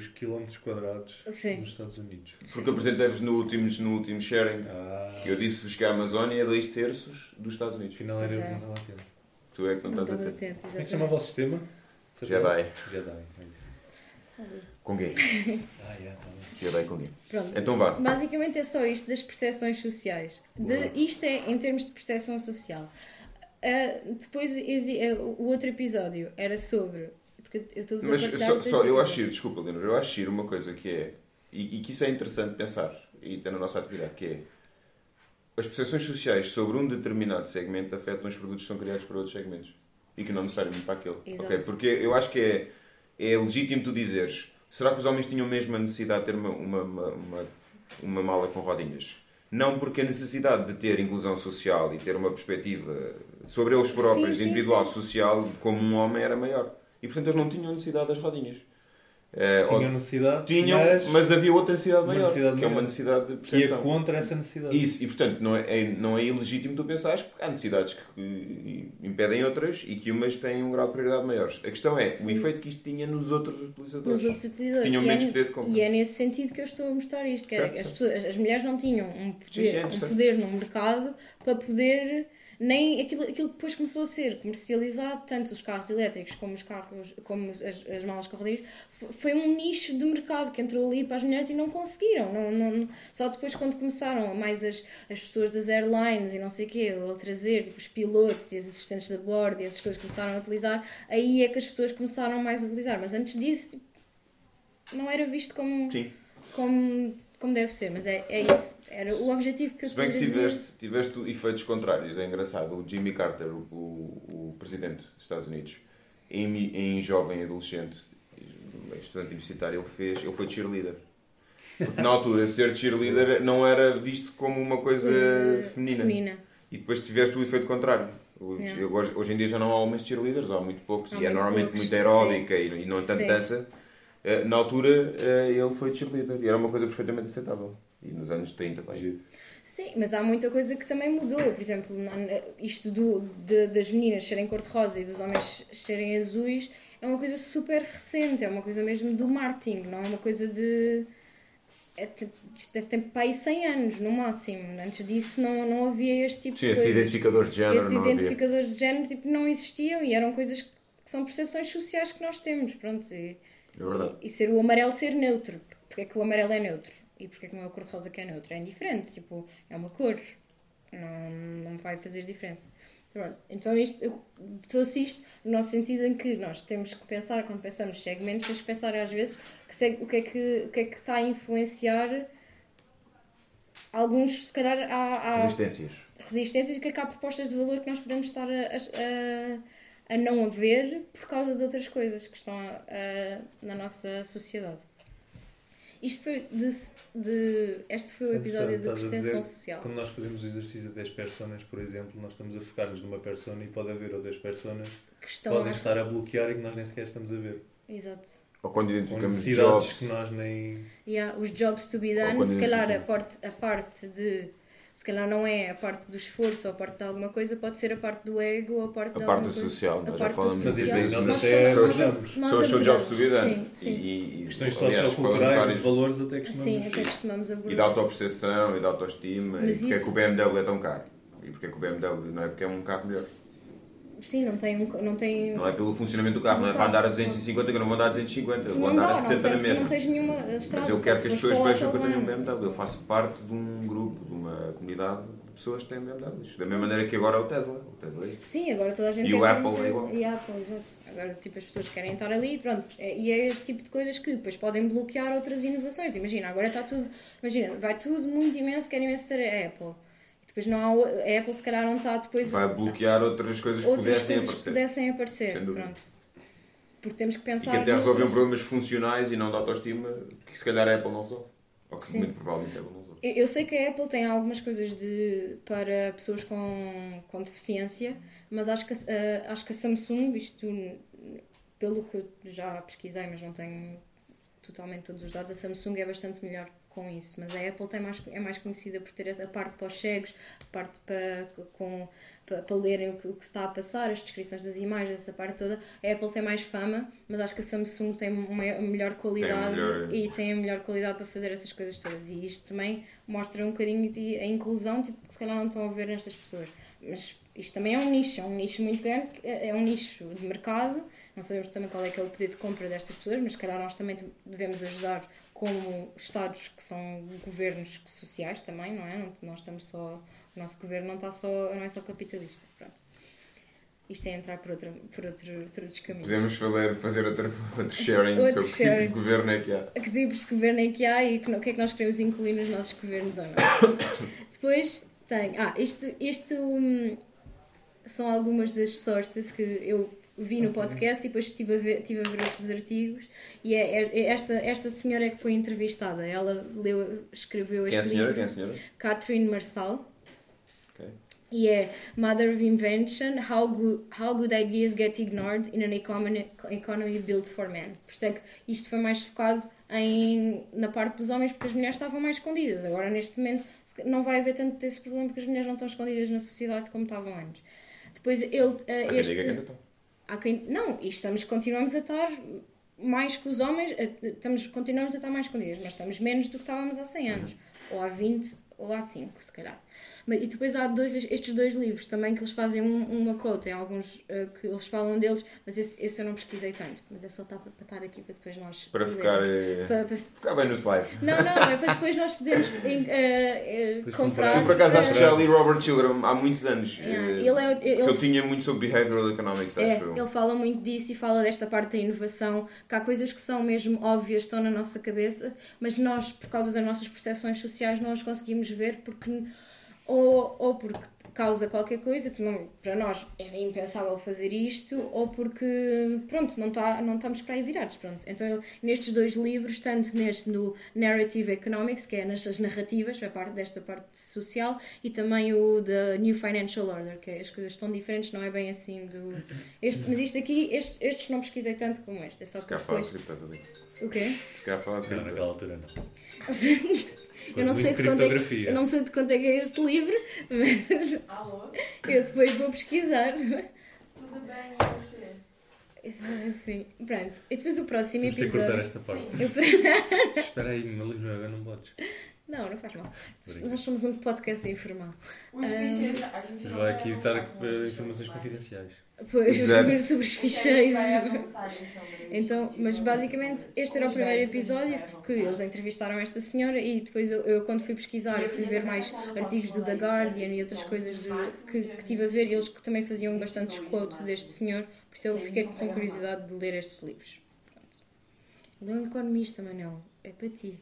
os quilómetros quadrados Sim. nos Estados Unidos. Porque eu apresentei-vos no último, no último sharing. Ah, Eu disse-vos que a Amazónia é dois terços dos Estados Unidos. afinal era eu que é. não estava atento. Tu é que não Não estás a estava ter. atento, Como é que chamava o sistema? Jedi. Jedi, é isso. Com gay. (laughs) Ah, yeah, tá Pronto. Então vá. Basicamente é só isto das percepções sociais. De, isto é em termos de percepção social. Ah, depois ah, o outro episódio era sobre. Porque eu estou a Mas só, só eu acho desculpa, Leonor, eu acho uma coisa que é, e, e que isso é interessante pensar e ter na nossa atividade, que é as percepções sociais sobre um determinado segmento afetam os produtos que são criados para outros segmentos e que não necessariamente para aquele. Exato. Ok? Porque eu acho que é, é legítimo tu dizeres será que os homens tinham mesmo a necessidade de ter uma, uma, uma, uma, mala com rodinhas? Não porque a necessidade de ter inclusão social e ter uma perspectiva sobre eles próprios, Sim, sim, individual, sim. social, como um homem era maior. E portanto eles não tinham necessidade das rodinhas. Eh, ou- Tinham necessidade, tinham, mas, mas, havia outra necessidade maior, necessidade que é uma maior. necessidade de que é percepção. contra essa necessidade. Isso, e portanto não é, é- não é ilegítimo tu pensares que há necessidades que impedem outras e que umas têm um grau de prioridade maiores. A questão é o efeito que isto tinha nos outros utilizadores. nos outros utilizadores. Tinham E é- menos poder de compra. E é nesse sentido que eu estou a mostrar isto, que era Certo, as, pessoas, as mulheres não tinham um Sim, sim, é poder, um poder no mercado para poder nem aquilo, aquilo que depois começou a ser comercializado, tanto os carros elétricos como os carros, como as, as malas corredeiras, foi um nicho de mercado que entrou ali para as mulheres e não conseguiram. Não, não- só depois quando começaram mais as, as pessoas das airlines e não sei o quê, a trazer, tipo os pilotos e as assistentes de bordo e essas coisas começaram a utilizar, aí é que as pessoas começaram mais a utilizar. Mas antes disso, tipo, não era visto como, Sim. como, como deve ser, mas é, é isso. Era o objetivo que eu Se bem que tiveste, tiveste efeitos contrários, é engraçado. O Jimmy Carter, o, o, presidente dos Estados Unidos, em, em jovem adolescente, estudante universitário, ele, fez, ele foi cheerleader. Porque na altura, ser cheerleader não era visto como uma coisa Eh, feminina. feminina. E depois tiveste o efeito contrário. O- Yeah. Hoje, hoje em dia já não há homens cheerleaders, há muito poucos, Há e é muito normalmente poucos, muito aeróbica e, e não tanto Sim. dança. Eh, Na altura eh, ele foi cheerleader e era uma coisa perfeitamente aceitável. E nos anos 30, pá, Giro. Sim, mas há muita coisa que também mudou. Por exemplo, isto do, de- das meninas serem cor-de-rosa e dos homens serem azuis é uma coisa super recente, é uma coisa mesmo do marketing, não é uma coisa de. é deve ter para aí 100 anos, no máximo. Antes disso não, não havia este tipo Sim, de esses coisas. identificadores de género Esses não havia. identificadores de género tipo, não existiam e eram coisas que são percepções sociais que nós temos. Pronto, e, É verdade. e, e ser o amarelo ser neutro. Porque é que o amarelo é neutro? E porque é que não é a cor de rosa que é neutro? É indiferente, tipo, é uma cor. Não, não vai fazer diferença. Pronto, então isto, eu trouxe isto no nosso sentido em que nós temos que pensar, quando pensamos segmentos, temos que pensar às vezes que o, que é que, o que é que está a influenciar alguns, se calhar, há, há Resistências. resistências e o que é que há propostas de valor que nós podemos estar a, a, a não ver por causa de outras coisas que estão a- a- na nossa sociedade. Isto foi de, de- este foi o episódio de percepção social. Quando nós fazemos o exercício de 10 personas, por exemplo, nós estamos a focar-nos numa persona e pode haver outras personas Que estão podem a- estar a bloquear e que nós nem sequer estamos a ver. Exato. Ou quando identificamos necessidades jobs. que nós nem. E há os jobs to be done, se calhar a parte, a parte de. Se calhar não é a parte do esforço ou a parte de alguma coisa, pode ser a parte do ego ou a parte A de parte do social, A nós já parte do falamos disso nós até são- abordamos. nós São os seus jobs to be abordamos. done. Sim, sim. E, e, Questões aliás, socioculturais falamos e vários- de valores até costumamos. Sim, até costumamos E de abordar. autoperceção, e de autoestima. Mas e porque é isso- que o BMW é tão caro? E porque é que o BMW não é porque é um carro melhor? Sim, não tem. um- Não tem Não é pelo funcionamento do carro, Do não é para andar a 250 que eu não vou andar a 250, eu vou andar dá, a não, 60 na mesma. não tens nenhuma estrada. Mas eu quero que as pessoas vejam que eu tenho um. BMW. Eu faço parte de um grupo, de comunidade de pessoas que têm BMWs. Da mesma maneira que agora é o Tesla. O Tesla é. Sim, agora toda a gente E quer o Apple um é igual. E a Apple, exato. Agora, tipo, as pessoas querem estar ali, pronto. É- E é este tipo de coisas que depois podem bloquear outras inovações. Imagina, agora está tudo. Imagina, vai tudo muito imenso, querem imenso ter a Apple. E depois não há. A Apple, se calhar, não está depois. Vai bloquear outras coisas que outras pudessem coisas que aparecer. pudessem aparecer. Pronto. Porque temos que E pensar. que até resolvem problemas funcionais e não de autoestima que se calhar a Apple não resolve. Ou que Sim. muito provavelmente a Apple não. Eu eu sei que a Apple tem algumas coisas de, para pessoas com, com deficiência, mas acho que, a- acho que a Samsung, isto pelo que eu já pesquisei, mas não tenho totalmente todos os dados, a Samsung é bastante melhor com isso. Mas a Apple tem mais, é mais conhecida por ter a parte para os cegos, a parte para, com, para, para lerem o que, o que se está a passar, as descrições das imagens, essa parte toda. A Apple tem mais fama, mas acho que a Samsung tem uma melhor qualidade melhor- e tem a melhor qualidade para fazer essas coisas todas. E isto também mostra um bocadinho de a inclusão, tipo, que se calhar não estão a ver nestas pessoas. Mas isto também é um nicho, é um nicho muito grande, é é um nicho de mercado. Não sabemos também qual é que é o poder de compra destas pessoas, mas se calhar nós também devemos ajudar como Estados que são governos sociais também, não é? Nós estamos só. O nosso governo não, está só, não é só capitalista. Pronto. Isto é entrar por, outra, por, outro, outros caminhos. Podemos fazer, fazer outro, outro sharing Outro sobre que tipo sharing. de governo é que há. que tipos de governo é que há e que- o que é que nós queremos incluir nos nossos governos ou (coughs) não. Depois Tenho. Ah, isto, isto hum, são algumas das sources que eu vi no podcast e depois estive a ver, estive a ver outros artigos e é, é- é esta, esta senhora é que foi entrevistada. Ela leu, escreveu Quem é este a senhora? livro. Quem é a senhora? Catherine Marçal. E é Mother of Invention, How Good, how good Ideas Get Ignored in an Economy, economy Built for Men. Por isso é que isto foi mais focado em, na parte dos homens, porque as mulheres estavam mais escondidas. Agora, neste momento, não vai haver tanto esse problema, porque as mulheres não estão escondidas na sociedade como estavam antes. Depois, ele, uh, Há quem este... diga que ainda estão. Há quem... Não, e estamos, continuamos a estar mais que os homens, eh, estamos, continuamos a estar mais escondidas, mas estamos menos do que estávamos há 100 anos, ou há 20, ou há 5, se calhar. Mas, e depois há dois, estes dois livros também que eles fazem um- uma quote, tem alguns eh, que eles falam deles, mas esse, esse eu não pesquisei tanto, mas é só estar para, estar aqui para depois nós. Para ficar, eh, Para- para- ficar bem no slide. Não, não, é para depois nós podermos eh, Depois comprar. Eu por acaso acho que já para- li Robert Children há muitos anos. Yeah, eh, ele é- ele- ele tinha muito sobre behavioral economics, É, acho eu. ele fala muito disso e fala desta parte da inovação, que há coisas que são mesmo óbvias, estão na nossa cabeça, mas nós, por causa das nossas percepções sociais, não as conseguimos ver porque ou, ou porque causa qualquer coisa que não, para nós era impensável fazer isto, ou porque pronto, não, tá, não estamos para aí virados. Pronto. Então nestes dois livros, tanto neste no Narrative Economics, que é nestas narrativas, é parte desta parte social, e também o da New Financial Order, que é, as coisas estão diferentes, não é bem assim do. (coughs) Este, mas isto aqui, este, estes não pesquisei tanto como este, é só Se que de depois. criptos ali. O quê? Se calhar fala de Não, naquela altura não. (laughs) Eu não, sei de quanto é que, eu não sei de quanto é que é este livro, mas Alô? eu depois vou pesquisar. Tudo bem e você? Isso é assim. Pronto. E depois o próximo Vamos ter que cortar episódio. esta parte. Eu- (laughs) Espera aí, meu livro agora não podes. Não, não faz mal. Nós somos um podcast informal. Os ficheiros, a gente não Vai aqui os informações confidenciais. Pois, Exato. sobre os A gente ficheiros. Então, isso, mas basicamente este era o primeiro episódio porque eles entrevistaram esta senhora e depois eu, eu, quando fui pesquisar fui ver mais artigos do The Guardian e outras coisas do- que, que tive a ver e eles que também faziam bastantes quotes deste senhor, por isso eu fiquei com curiosidade de ler estes livros. Pronto. Ele é um economista, Manel. É para ti.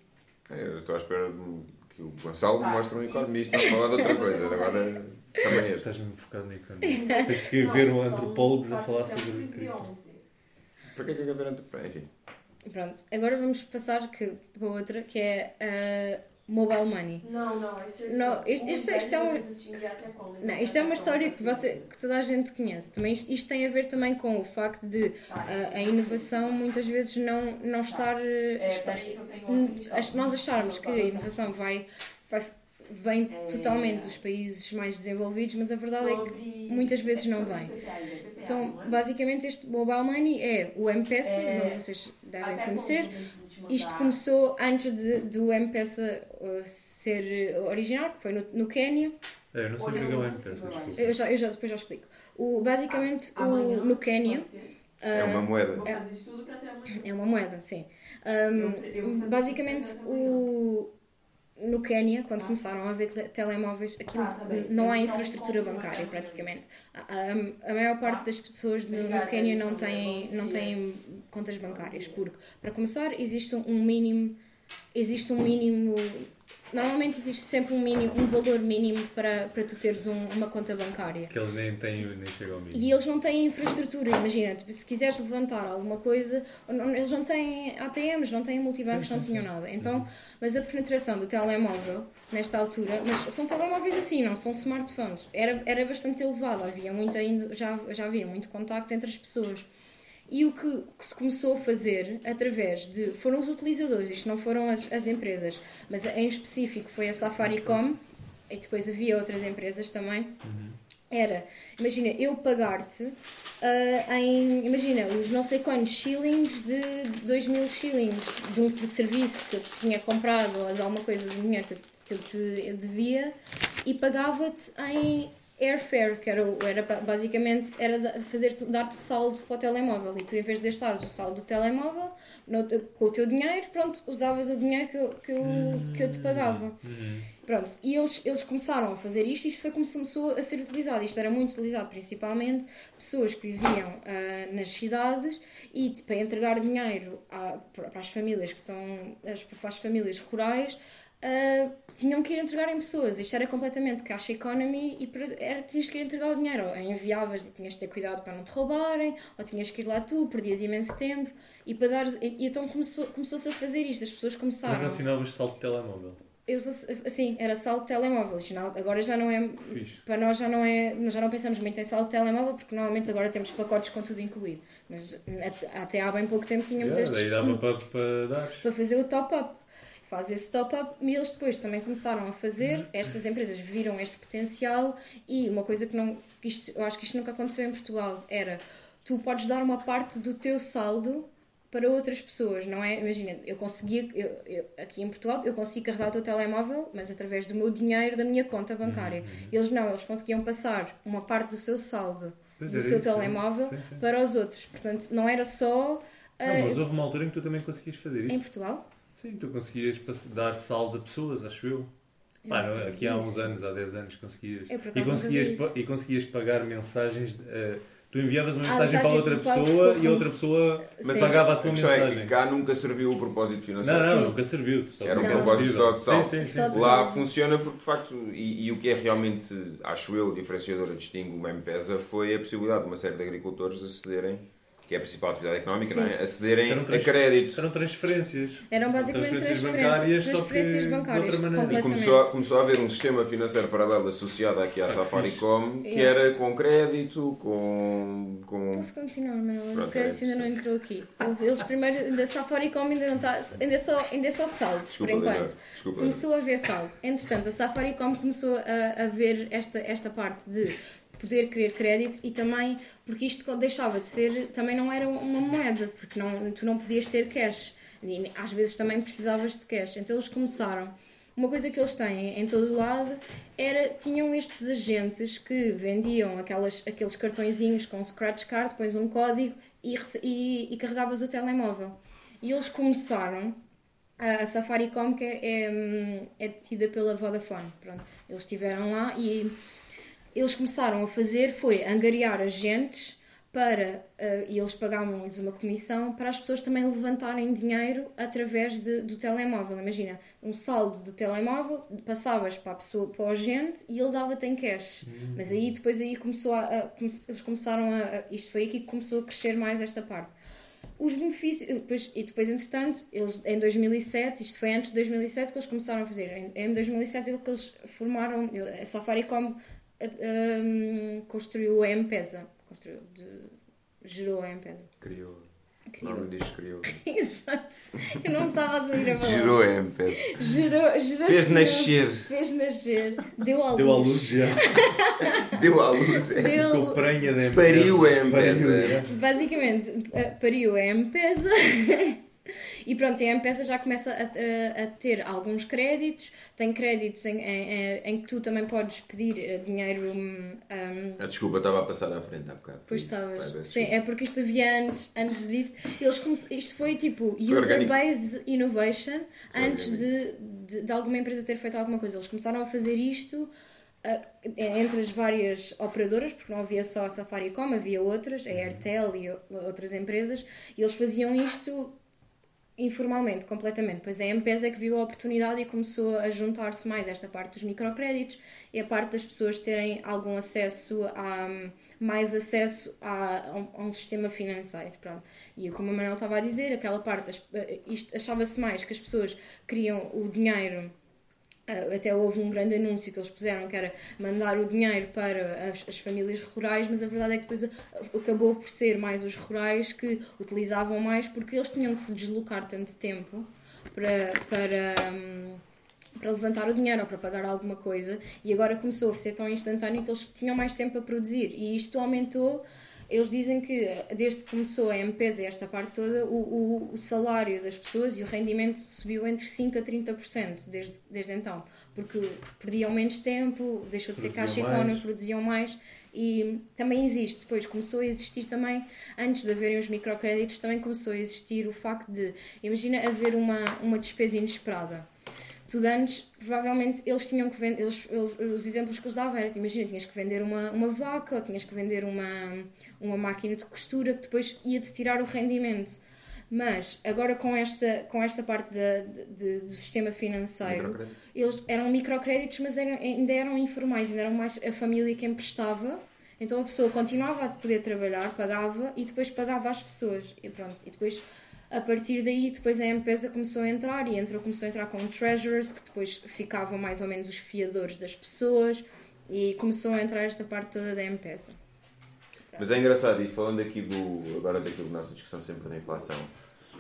É, Eu estou à espera de que o Gonçalo mostre um economista a falar de outra coisa. Agora também é. Estás mesmo focado na economia. Tens que ver um antropólogos a falar sobre cripto. Para que é que é haver entre... Enfim. Pronto, agora vamos passar que, para outra que é a Mobile Money. Não, não, Não, este- este- isto é uma- Não, isto é uma história que, você, que toda a gente conhece. Também isto, isto tem a ver também com o facto de a, a inovação muitas vezes não, não estar. eh, É, outra questão. ach- nós acharmos que a inovação vai, vai, vem É. totalmente dos países mais desenvolvidos, mas a verdade é que muitas vezes não vem. é Então, é? basicamente, este mobile money é o M-Pesa, É. vocês devem Até conhecer. Isto começou antes de, do M-Pesa uh, ser uh, original, que foi no, no Quénia. É, eu não sei o que é é o M-Pesa, desculpa. Eu já, eu já depois já explico. O, basicamente, Ah, o, no Quénia, pode ser. É uma moeda. Amanhã. é uma moeda, sim. Um, basicamente, o, no Quénia, quando começaram a haver tele- telemóveis, aquilo Ah, não há infraestrutura bancária praticamente. A, a- a maior parte das pessoas no, no Quénia não Alexandra. têm, não têm contas bancárias, porque, para começar, existe um mínimo, existe um mínimo, normalmente existe sempre um mínimo, um valor mínimo para, para tu teres um- uma conta bancária. Que eles nem têm, nem chegam ao mínimo. E eles não têm infraestrutura, imagina, tipo, se quiseres levantar alguma coisa, não- eles não têm ATMs, não têm multibancos, não tinham nada. Então, mas a penetração do telemóvel, nesta altura, mas são telemóveis assim, não são smartphones, era, era bastante elevada, havia muito ainda, já, já havia muito contacto entre as pessoas. E o que, que se começou a fazer através de. foram os utilizadores, isto não foram as, as empresas, mas em específico foi a Safaricom, e depois havia outras empresas também. Era, imagina, eu pagar-te ah, em, imagina, os não sei quantos shillings de 2 mil shillings de um serviço que eu te tinha comprado ou de alguma coisa de dinheiro que, eu- que eu te devia e pagava-te em airfare, que era, era ba- basicamente era fazer dar-te saldo para o telemóvel e tu em vez de gastares o saldo do telemóvel no- com o teu dinheiro, pronto, usavas o dinheiro que eu, que eu, que eu te pagava. Pronto, e eles, eles começaram a fazer isto e isto foi como se começou a ser utilizado. Isto era muito utilizado principalmente pessoas que viviam ah, nas cidades e tipo, para entregar dinheiro a- para as famílias que estão, as, para as famílias rurais, ah, tinham que ir entregar em pessoas. Isto era completamente cash economy e era, tinhas que ir entregar o dinheiro. Ou enviavas e tinhas de ter cuidado para não te roubarem, ou tinhas que ir lá tu, perdias imenso tempo. E, para dar, e, então começou- começou-se a fazer isto. As pessoas começaram. Mas assinavas salto de telemóvel. Eles, assim, era saldo de telemóvel. Agora já não é. Fixe. Para nós já não é. nós Já não pensamos muito em saldo de telemóvel porque normalmente agora temos pacotes com tudo incluído. Mas até- até há bem pouco tempo tínhamos Yeah, estes. daí dava para, para dar. para fazer o top-up. Faz esse top-up e eles depois também começaram a fazer. Estas empresas viram este potencial e uma coisa que não. Isto, eu acho que isto nunca aconteceu em Portugal era tu podes dar uma parte do teu saldo para outras pessoas, não é? Imagina, eu conseguia, eu, eu- aqui em Portugal, eu consegui carregar o teu telemóvel, mas através do meu dinheiro, da minha conta bancária. Eles não, eles conseguiam passar uma parte do seu saldo, Pois do seu isso, é isso. telemóvel, Sim, sim. para os outros. Portanto, não era só. Não, mas houve uma altura em que tu também conseguias fazer em isso. Portugal? Sim, tu conseguias dar saldo a pessoas, acho eu. Pá, não, aqui há uns anos, há 10 anos, conseguias. E conseguias, e conseguias pagar mensagens. eh, tu enviavas uma Ah, mensagem para outra pessoa e outra pessoa Sim. pagava a tua é mensagem. cá nunca serviu o propósito financeiro. Não, não, nunca serviu. Só Era um porque propósito só de saldo. Sim, sim, sim. Lá funciona porque, de facto, e, e o que é realmente, acho eu, diferenciador, distingue uma M-Pesa foi a possibilidade de uma série de agricultores acederem, que é a principal atividade económica, Sim. não é? acederem a crédito. Eram transferências. Eram basicamente Transferências transferências, bancárias, transferências de bancárias, outra maneira. E completamente. começou a, começou a haver um sistema financeiro paralelo associado aqui à Safaricom, que Yeah. era com crédito, com... com... Posso continuar, Manuel? O Pronto, crédito é ainda não entrou aqui. Eles, eles primeiro, ainda Safaricom ainda não está, ainda é só, ainda é só saldo, Desculpa, por enquanto. Desculpa. Começou a ver saldo. Entretanto, a Safaricom começou a, a ver esta, esta parte de poder querer crédito e também porque isto deixava de ser, também não era uma moeda, porque não, tu não podias ter cash. E às vezes também precisavas de cash. Então eles começaram. Uma coisa que eles têm em todo o lado era tinham estes agentes que vendiam aquelas, aqueles cartõezinhos com scratch card, pões um código e, e, e carregavas o telemóvel. E eles começaram a Safaricom que é, é, é detida pela Vodafone. Pronto, eles estiveram lá e eles começaram a fazer foi angariar agentes para eh, e eles pagavam-lhes uma comissão para as pessoas também levantarem dinheiro através de- do telemóvel. Imagina, um saldo do telemóvel, passavas para a pessoa, para o agente e ele dava-te em cash. Mas aí depois aí começou a, a- come- eles começaram a, a- isto foi aqui que começou a crescer mais esta parte. Os benefícios, depois, e depois, entretanto, eles em 2007, isto foi antes de 2007 que eles começaram a fazer, em, em 2007 é que eles formaram, a Safaricom eh, hum, construiu a M-Pesa, construiu, de- gerou a M-Pesa. Criou. Criou. Não me diz criou. (laughs) Exato, eu não estava a sair a falar. Gerou a M-Pesa. Gerou, gerou Fez nascer. Fez nascer, deu à luz. Deu à luz já. (laughs) Deu à luz. é. Deu- Ficou prenha da Pariu a M-Pesa. Basicamente, eh, pariu a M-Pesa (laughs) e pronto, e a M-Pesa já começa a, a- a ter alguns créditos, tem créditos em, em- em que tu também podes pedir eh, dinheiro. hum, hum, Ah, desculpa, estava a passar à frente há bocado. Pois estavas. Sim, é porque isto havia antes, antes disso. Eles come- Isto foi tipo user-based innovation Foi antes de, de, de alguma empresa ter feito alguma coisa. Eles começaram a fazer isto ah, entre as várias operadoras, porque não havia só a Safaricom, havia outras, a Airtel e outras empresas, e eles faziam isto informalmente, completamente. Pois a M-Pesa é que viu a oportunidade e começou a juntar-se mais esta parte dos microcréditos e a parte das pessoas terem algum acesso a mais acesso a, a um, sistema financeiro. Pronto. E como a Manuel estava a dizer, aquela parte, eh, achava-se mais que as pessoas queriam o dinheiro até houve um grande anúncio que eles puseram que era mandar o dinheiro para as, as famílias rurais, mas a verdade é que depois uh, acabou por ser mais os rurais que utilizavam mais porque eles tinham que se deslocar tanto tempo para, para, hum, para levantar o dinheiro ou para pagar alguma coisa e agora começou a ser tão instantâneo que eles tinham mais tempo a produzir e isto aumentou eles dizem que desde que começou a M-Pesa esta parte toda, o, o, o salário das pessoas e o rendimento subiu entre 5% a 30% desde, desde então. Porque perdiam menos tempo, deixou de ser Produziam caixa mais. económica, produziam mais e também existe. Depois começou a existir também, antes de haverem os microcréditos, também começou a existir o facto de, imagina haver uma, uma despesa inesperada tu antes, provavelmente eles tinham que vender, eles, eles- os exemplos que eles davam era, imagina, tinhas que vender uma, uma vaca ou tinhas que vender uma, uma máquina de costura que depois ia-te tirar o rendimento. Mas agora com esta, com esta parte de- de- do sistema financeiro, eles eram microcréditos, mas eram, ainda eram informais, ainda eram mais a família que emprestava. Então a pessoa continuava a poder trabalhar, pagava e depois pagava às pessoas. E pronto. E depois, a partir daí, depois a empresa começou a entrar e entrou, começou a entrar com treasurers, que depois ficavam mais ou menos os fiadores das pessoas. E começou a entrar esta parte toda da empresa. Mas é engraçado, e falando aqui do. agora daquilo da nossa discussão sempre da inflação,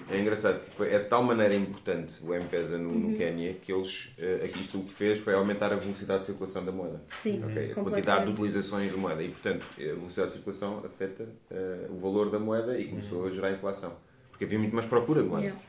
é engraçado que foi, é de tal maneira importante o M-Pesa no, Uhum. no Quénia que eles. eh, aqui isto o que fez foi aumentar a velocidade de circulação da moeda. Sim, Ok? A quantidade de utilizações de moeda. E, portanto, a velocidade de circulação afeta eh, o valor da moeda e começou a gerar inflação. Porque havia muito mais procura de moeda. Yeah.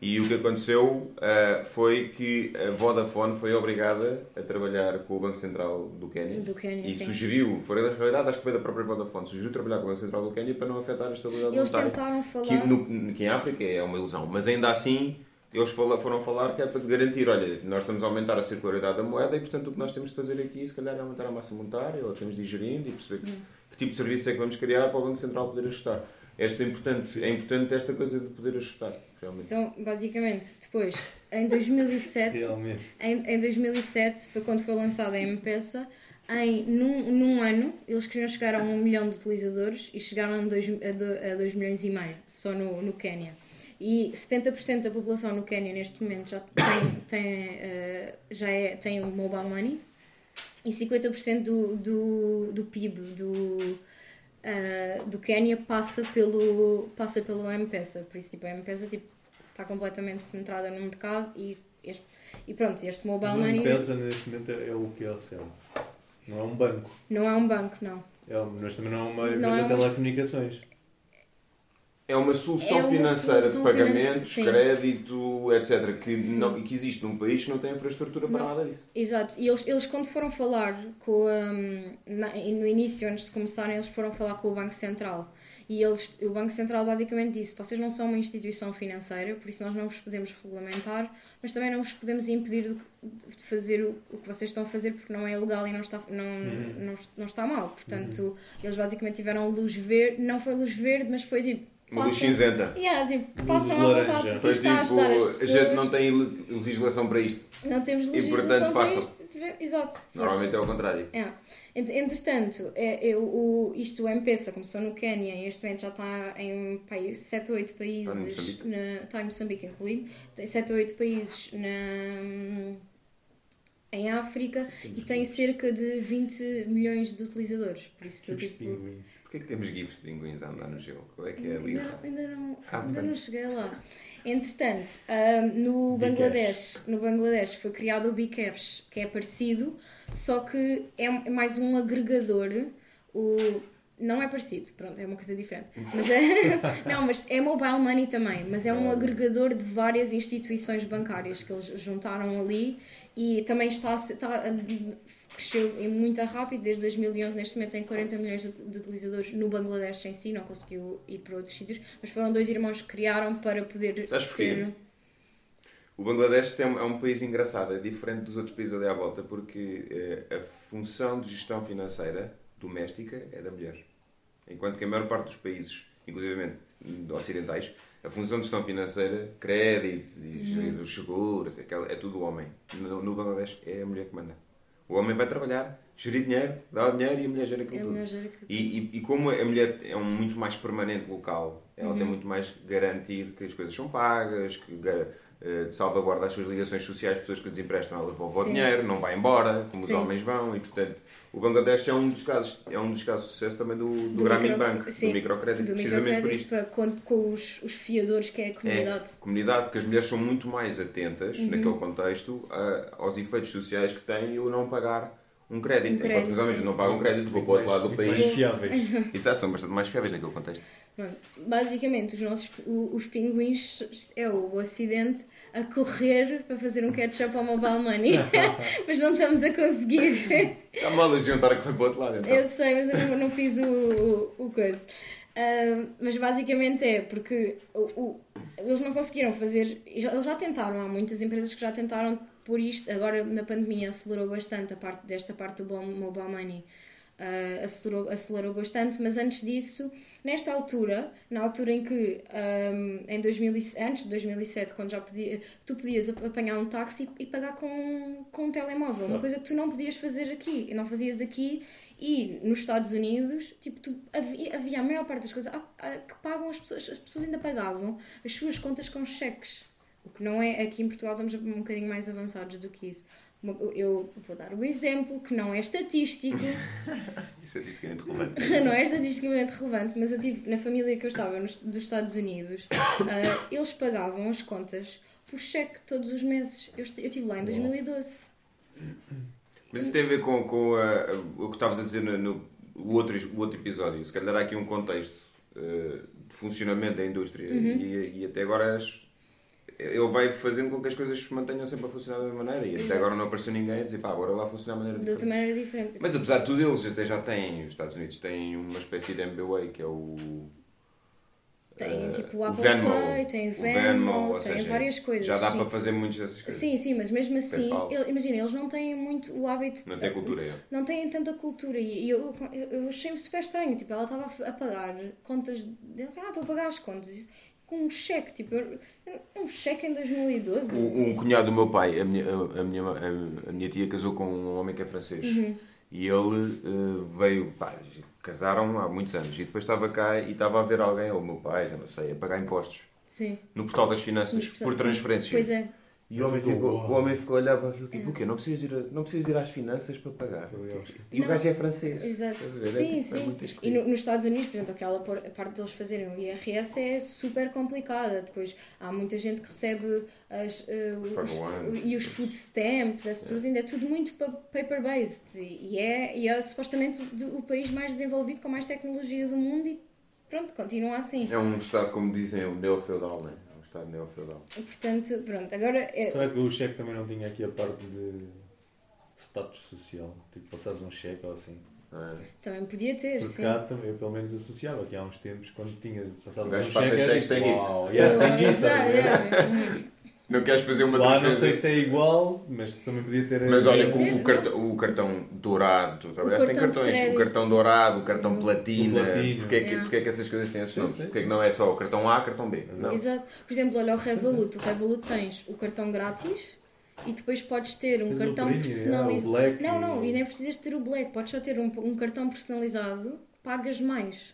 E o que aconteceu eh, foi que a Vodafone foi obrigada a trabalhar com o Banco Central do Quénia. Do Quénia, e sim. sugeriu, foi na realidade acho que foi da própria Vodafone, sugeriu trabalhar com o Banco Central do Quénia para não afetar a estabilidade Eles monetária. tentaram falar. Que, no- que em África é uma ilusão, mas ainda assim eles fala- foram falar que é para garantir, olha, nós estamos a aumentar a circularidade da moeda e portanto o que nós temos de fazer aqui se calhar é aumentar a massa monetária ou temos de ir gerindo e perceber que, que tipo de serviço é que vamos criar para o Banco Central poder ajustar. Esta é, importante, é importante esta coisa de poder ajustar, realmente. Então, basicamente, depois, em 2007, Realmente. em, em 2007 foi quando foi lançada a M-Pesa. Em, num, num ano, eles queriam chegar a um milhão de utilizadores e chegaram a 2 a dois milhões e meio, só no, no Quénia. E 70% da população no Quénia neste momento já tem, tem, eh, já é, tem o mobile money e 50% do, do, do PIB do, eh, do Quénia passa pelo, passa pelo M-Pesa. Por isso, tipo, a M-Pesa tipo, está completamente penetrada no mercado e, este, e pronto, este mobile Mas money não pesa neste momento é é o que é o Celso. Não é um banco. não é um banco, não. É, mas também não é uma Não empresa é de uma- telecomunicações. É uma solução É uma financeira solução de pagamentos, crédito, etc., que, Sim. não, que existe num país que não tem infraestrutura para Não. nada disso. Exato, e eles, eles quando foram falar com um, na- no início, antes de começarem, eles foram falar com o Banco Central. E eles, o Banco Central basicamente disse: vocês não são uma instituição financeira, por isso nós não vos podemos regulamentar, mas também não vos podemos impedir de, fazer o, o que vocês estão a fazer porque não é legal e não está, não, Uhum. não, não está mal. Portanto, eles basicamente tiveram luz verde, não foi luz verde, mas foi tipo. Uma luz cinzenta. Yeah, tipo, façam à laranja. vontade, porque isto está a tipo, ajudar as a pessoas. gente não tem le- legislação para isto. Não temos E, legislação portanto, para façam. isto. Exato. Normalmente é o contrário. É. Ent- Entretanto, é, é, o, isto, o M-Pesa começou no Quénia e neste momento já está em país, 7 ou 8 Está no países. Moçambique. na- Está em Moçambique incluído. Tem 7 ou 8 países na, em África e tem cerca de 20 milhões de utilizadores. Por isso, de tipo, pinguins. Porquê que temos gifs de pinguins a andar no gelo? Qual é que é a Ainda ainda, não, Ah, ainda não cheguei lá. Entretanto, ah, no. Bangladesh, no Bangladesh foi criado o Bcash, que é parecido, só que é mais um agregador. O, não é parecido, pronto, é uma coisa diferente. Mas é, (laughs) não, mas é mobile money também, mas é um agregador de várias instituições bancárias que eles juntaram ali e também está, está cresceu em muito rápido, desde 2011 neste momento tem 40 milhões de, de utilizadores no Bangladesh em si, não conseguiu ir para outros sítios, mas foram dois irmãos que criaram para poder Sabes porquê? ter... O Bangladesh tem, é um país engraçado, é diferente dos outros países ali à volta, porque eh, a função de gestão financeira doméstica é da mulher. Enquanto que a maior parte dos países, inclusive ocidentais, a função de gestão financeira, créditos e os seguros, é tudo o homem. No, no Bangladesh é a mulher que manda. O homem vai trabalhar, gerir dinheiro, dá o dinheiro e a mulher gera aquilo É a tudo. gera aquilo E, e, e como a mulher é um muito mais permanente local, ela Uhum. tem muito mais garantir que as coisas são pagas, que eh, salvaguarda as suas ligações sociais, pessoas que lhes emprestam, ela devolve o dinheiro, não vai embora, como Sim. os homens vão, e portanto o Bangladesh é um dos casos, é um dos casos de sucesso também do, do, Do Grameen micro- Bank, sim, do microcrédito, do precisamente por microcrédito isto. para, com, com os, os fiadores que é a É, comunidade. comunidade, porque as mulheres são muito mais atentas, Uhum. naquele contexto, a- aos efeitos sociais que têm eu não pagar um crédito. Um Enquanto crédito, os homens não pagam crédito, vou para o outro lado do país. mais fiáveis. (laughs) Exato, são bastante mais fiáveis naquele contexto. Basicamente, os nossos os pinguins é o Ocidente a correr para fazer um catch-up ao mobile money, (laughs) mas não estamos a conseguir. Está (laughs) mal eles deviam estar a correr para o outro lado, então. Eu sei, mas eu não, não fiz o, o, o coisa. Ah, mas basicamente é porque o, o- eles não conseguiram fazer. Eles já tentaram, há muitas empresas que já tentaram por isto. Agora na pandemia acelerou bastante a parte, desta parte do mobile money. ah, acelerou, acelerou bastante, mas antes disso, nesta altura, na altura em que, ahm, em 2000, e- antes de 2007, quando já podia, tu podias ap- apanhar um táxi e pagar com, com um telemóvel, uma coisa que tu não podias fazer aqui, não fazias aqui, e nos Estados Unidos, tipo, tu, havia, havia a maior parte das coisas ah, ah, que pagam as pessoas, as pessoas ainda pagavam as suas contas com cheques. O que não é, aqui em Portugal estamos um bocadinho mais avançados do que isso. Eu vou dar o exemplo, que não é estatístico, (laughs) estatisticamente relevante. (laughs) não é estatisticamente relevante, mas eu tive, na família que eu estava nos, dos Estados Unidos, (coughs) ah, eles pagavam as contas por cheque todos os meses. Eu, eu estive lá em 2012. Mas isso tem a ver com, com ah, o que estavas a dizer no, no- o outro, o outro episódio. Se calhar há aqui um contexto ah, de funcionamento da indústria Uhum. e, e até agora as- ele vai fazendo com que as coisas se mantenham sempre a funcionar da mesma maneira. E até Exato. agora não apareceu ninguém a dizer pá, agora vai funcionar de maneira De outra diferente. maneira diferente. Mas apesar de tudo, eles até já têm, os Estados Unidos têm uma espécie de MBWay que é o. Tem eh, tipo o Apple Venmo, Pay, tem o o Venmo, tem seja, várias coisas. Já dá sim. para fazer muitas dessas coisas. Sim, sim, mas mesmo assim, ele- imagina, eles não têm muito o hábito. Não tem cultura, é. Não têm tanta cultura e eu, eu, eu achei-me super estranho. Tipo, ela estava a pagar contas. Deles, ah, estou a pagar as contas com um cheque. Tipo, um cheque em 2012. Um, um cunhado do meu pai, a minha, a, minha, a, minha tia casou com um homem que é francês. Uhum. E ele eh, veio, pá, casaram há muitos anos. E depois estava cá e estava a ver alguém, ou o meu pai, já não sei, a pagar impostos. Sim. No portal das finanças, por sim. transferência. Pois é. E o homem, ficou, o homem ficou a olhar para aquilo, tipo, o quê? Não precisas, ir a, não precisas ir às finanças para pagar. E o Não. gajo é francês. Exato. É Sim, tipo, é sim. e nos Estados Unidos, por exemplo, aquela por- a parte deles fazerem o IRS é super complicada. Depois há muita gente que recebe as, eh, Os os, 501s. e os food stamps, tudo, ainda é tudo muito pa- paper-based. E, é, e é supostamente o país mais desenvolvido com mais tecnologia do mundo e pronto, continua assim. É um estado, como dizem, o neofeudal, né? É estado neofeudal. Portanto, pronto, agora é, Será que o cheque também não tinha aqui a parte de status social? Tipo, passares um cheque ou assim? é? também podia ter, Porque sim. cá também, eu pelo menos associava que há uns tempos, quando tinha passado O um gajo cheque, passa era cheques, tipo, tem uau, guito. yeah, tem guito, É. Não queres fazer uma Lá não sei se é igual, mas também podia ter. Mas olha, Podia o, ser, o cartão, o cartão dourado, tu trabalhaste em cartões, o cartão dourado, o cartão O platina, platino. porque, é que, Yeah. porque é que essas coisas têm esses nomes? sim, Porque é que não é só o cartão A, cartão B? Não. Exato. Por exemplo, olha o Revolut. O Revolut tens o cartão grátis e depois podes ter um Tens o cartão premium, personalizado. yeah, o black não, não, e- e nem precisas ter o black. Podes só ter um, um cartão personalizado, pagas mais.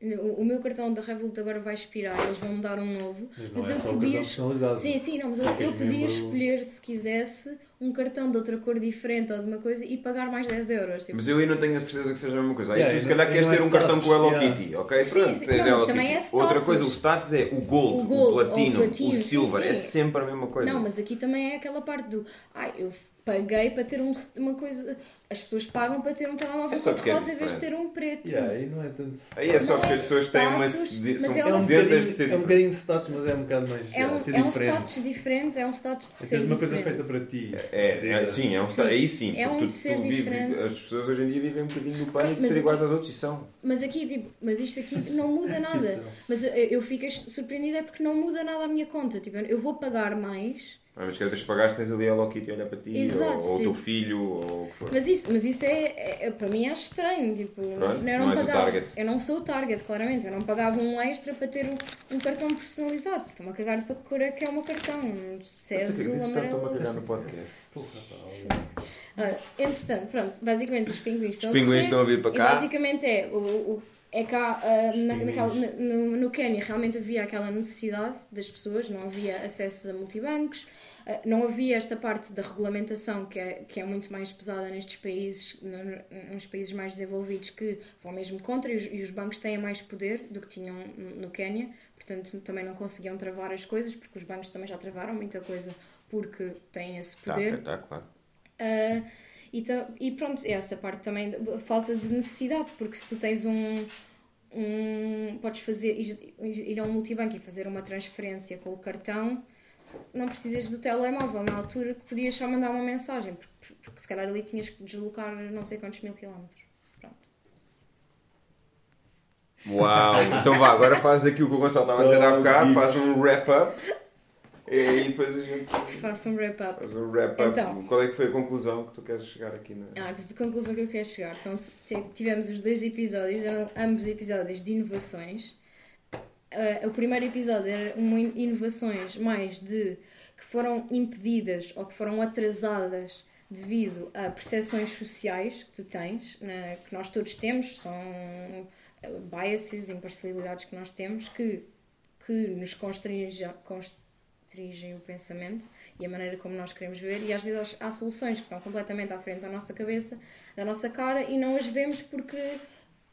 O, meu cartão da Revolut agora vai expirar, eles vão me dar um novo. Mas não Mas é eu podia. cartão. Sim, sim, não, mas eu, eu podia membro- escolher, se quisesse, um cartão de outra cor diferente ou de uma coisa e pagar mais 10 euros. Tipo, Mas eu aí não tenho a certeza que seja a mesma coisa. Aí Yeah, tu se calhar queres é ter um cartão status, com o Hello yeah. Kitty, ok? Sim, Pronto, sim. tens Não, Hello mas também Kitty. é status. Outra coisa, o status é o gold, O gold, o platino, o platino, o sim, silver, é sim. sempre a mesma coisa. Não, mas aqui também é aquela parte do. Ai, eu paguei para ter um- uma coisa. As pessoas pagam para ter um telemóvel É cor de é rosa em vez de ter um preto. Yeah, aí não é tanto. Aí é só porque é as pessoas têm uma. de- São é um É um, de ser bocadinho, é um bocadinho de status, mas é um bocado mais. É um, ser é um diferente. status diferente, é um status de É ser uma coisa feita para ti. É, é, sim, é um Sim. aí sim. É um tu- ser tu diferente. as pessoas hoje em dia vivem um bocadinho no pânico de ser iguais aqui- aos outros e são. Mas aqui, tipo, mas isto aqui não muda (laughs) nada. Mas eu, eu fico surpreendida é porque não muda nada a minha conta. Tipo, eu vou pagar mais. Mas cada vez que pagaste tens ali a Hello Kitty a olhar para ti, Exato, ou, ou o teu filho, ou o que for. Mas isso, mas isso é, é- é- para mim é estranho. Tipo, Pronto, eu não não, pagava. target. Eu não sou o target, claramente. Eu não pagava um extra para ter um, um cartão personalizado. Estou-me a cagar para que cor é que é o meu cartão. Se é Mas azul, que estou-me a amarelo. cagar no podcast. Ora, entretanto, pronto, basicamente os pinguins estão Os pinguins correr, estão a vir para e cá. basicamente é, o, o- é cá, ah, na, naquela- no, no Quênia realmente havia aquela necessidade das pessoas, não havia acessos a multibancos, não havia esta parte da regulamentação que é, que é muito mais pesada nestes países, no- nos países mais desenvolvidos que vão mesmo contra e os, e os bancos têm mais poder do que tinham no Quênia, portanto também não conseguiam travar as coisas porque os bancos também já travaram muita coisa porque têm esse poder. afetar, claro. Ah, e, e pronto, essa parte também, falta de necessidade, porque se tu tens um. um podes fazer, ir, ir a um multibanco e fazer uma transferência com o cartão, não precisas do telemóvel na altura que podias só mandar uma mensagem, porque, porque se calhar ali tinhas que deslocar não sei quantos mil quilómetros. Pronto. Uau! Então vá, agora faz aqui o que o Gonçalo estava a dizer há bocado, faz um wrap-up. E aí depois a gente Faço um wrap-up. faz um wrap-up. Então. Qual é que foi a conclusão que tu queres chegar aqui na. Ah, a conclusão que eu quero chegar. Então, tivemos os dois episódios, eram ambos episódios de inovações. Ah, o primeiro episódio era uma in- inovações mais de que foram impedidas ou que foram atrasadas devido a percepções sociais que tu tens, né, que nós todos temos, são ah, biases, imparcialidades que nós temos que, que nos constringem, constringem o pensamento e a maneira como nós queremos ver e às vezes há soluções que estão completamente à frente da nossa cabeça, da nossa cara e não as vemos porque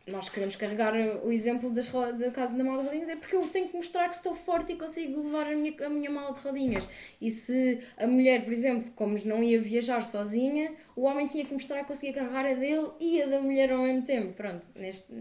nós queremos carregar o exemplo das da casa da mala de rodinhas é porque eu tenho que mostrar que estou forte e consigo levar a minha, a minha mala de rodinhas e se a mulher, por exemplo, como não ia viajar sozinha o homem tinha que mostrar que conseguia carregar a dele e a da mulher ao mesmo tempo pronto, neste,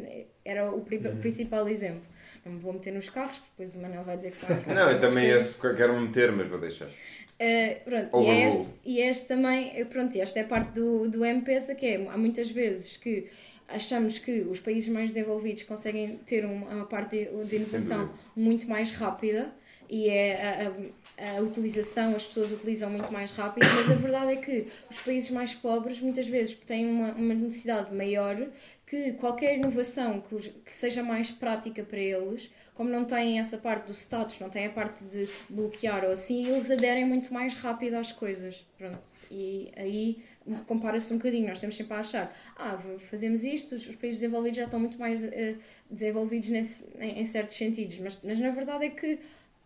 era o pri- principal exemplo não me vou meter nos carros, porque depois o Manel vai dizer que são assim. (laughs) Não, eu também esse quero meter, mas vou deixar. Uh, pronto, e, este, e este também, eh, pronto, esta é a parte do, do M-Pesa, que é, há muitas vezes que achamos que os países mais desenvolvidos conseguem ter uma, parte de inovação muito mais rápida e é a, a- a utilização, as pessoas utilizam muito mais rápido, mas a verdade é que os países mais pobres muitas vezes têm uma, uma necessidade maior que qualquer inovação que, os- que seja mais prática para eles, como não têm essa parte do status, não têm a parte de bloquear ou assim, eles aderem muito mais rápido às coisas. Pronto. E aí compara-se um bocadinho. Nós temos sempre a achar, ah, fazemos isto, os países desenvolvidos já estão muito mais eh, desenvolvidos nesse- em, em certos sentidos, mas, mas na verdade é que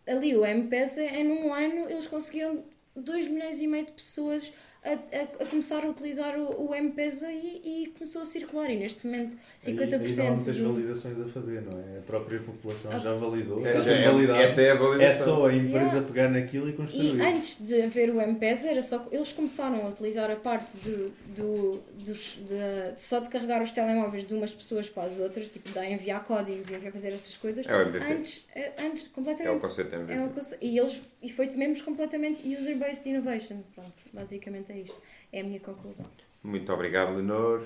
ali o M-Pesa, é num ano eles conseguiram 2 milhões e meio de pessoas a, a- a começar a utilizar o, o M-Pesa e, e começou a circular. E neste momento, 50% Aí, aí não há muitas do- validações a fazer, não é? A própria população Ah, já validou. sim. É- validado. essa é a É validação. só a empresa Yeah. pegar naquilo e construir. E antes de haver o M-Pesa, era só eles começaram a utilizar a parte do, do, dos, de, só de carregar os telemóveis de umas pessoas para as outras, tipo de enviar códigos e enviar fazer estas coisas. É o MVP. Antes, eh, antes É o completamente. conceito MVP. É conce- E, eles, e foi mesmo completamente user-based innovation. Pronto, basicamente é isto. É a minha conclusão. Muito obrigado, Lenor.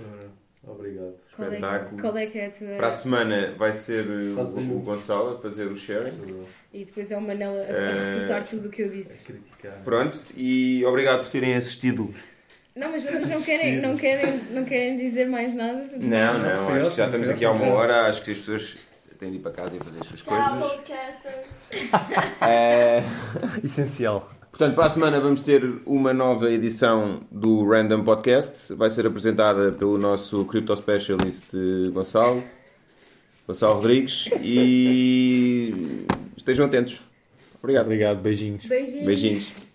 Obrigado. É, Espetáculo. qual é que é a tua. Para a semana vai ser Fazer o, o Gonçalo a fazer o sharing. E depois é o Manel a, a Eh, refutar tudo o que eu disse. Pronto, e obrigado por terem assistido. Não, mas vocês não querem, não querem, não querem dizer mais nada? Não, não, acho que já estamos aqui há uma hora. Acho que as pessoas têm de ir para casa e fazer as suas Tchau, coisas. podcasters. É, (laughs) Essencial. Portanto, para a semana vamos ter uma nova edição do Random Podcast. Vai ser apresentada pelo nosso Crypto Specialist Gonçalo, Gonçalo Rodrigues. E estejam atentos. Obrigado. Obrigado, beijinhos. Beijinhos. Beijinhos.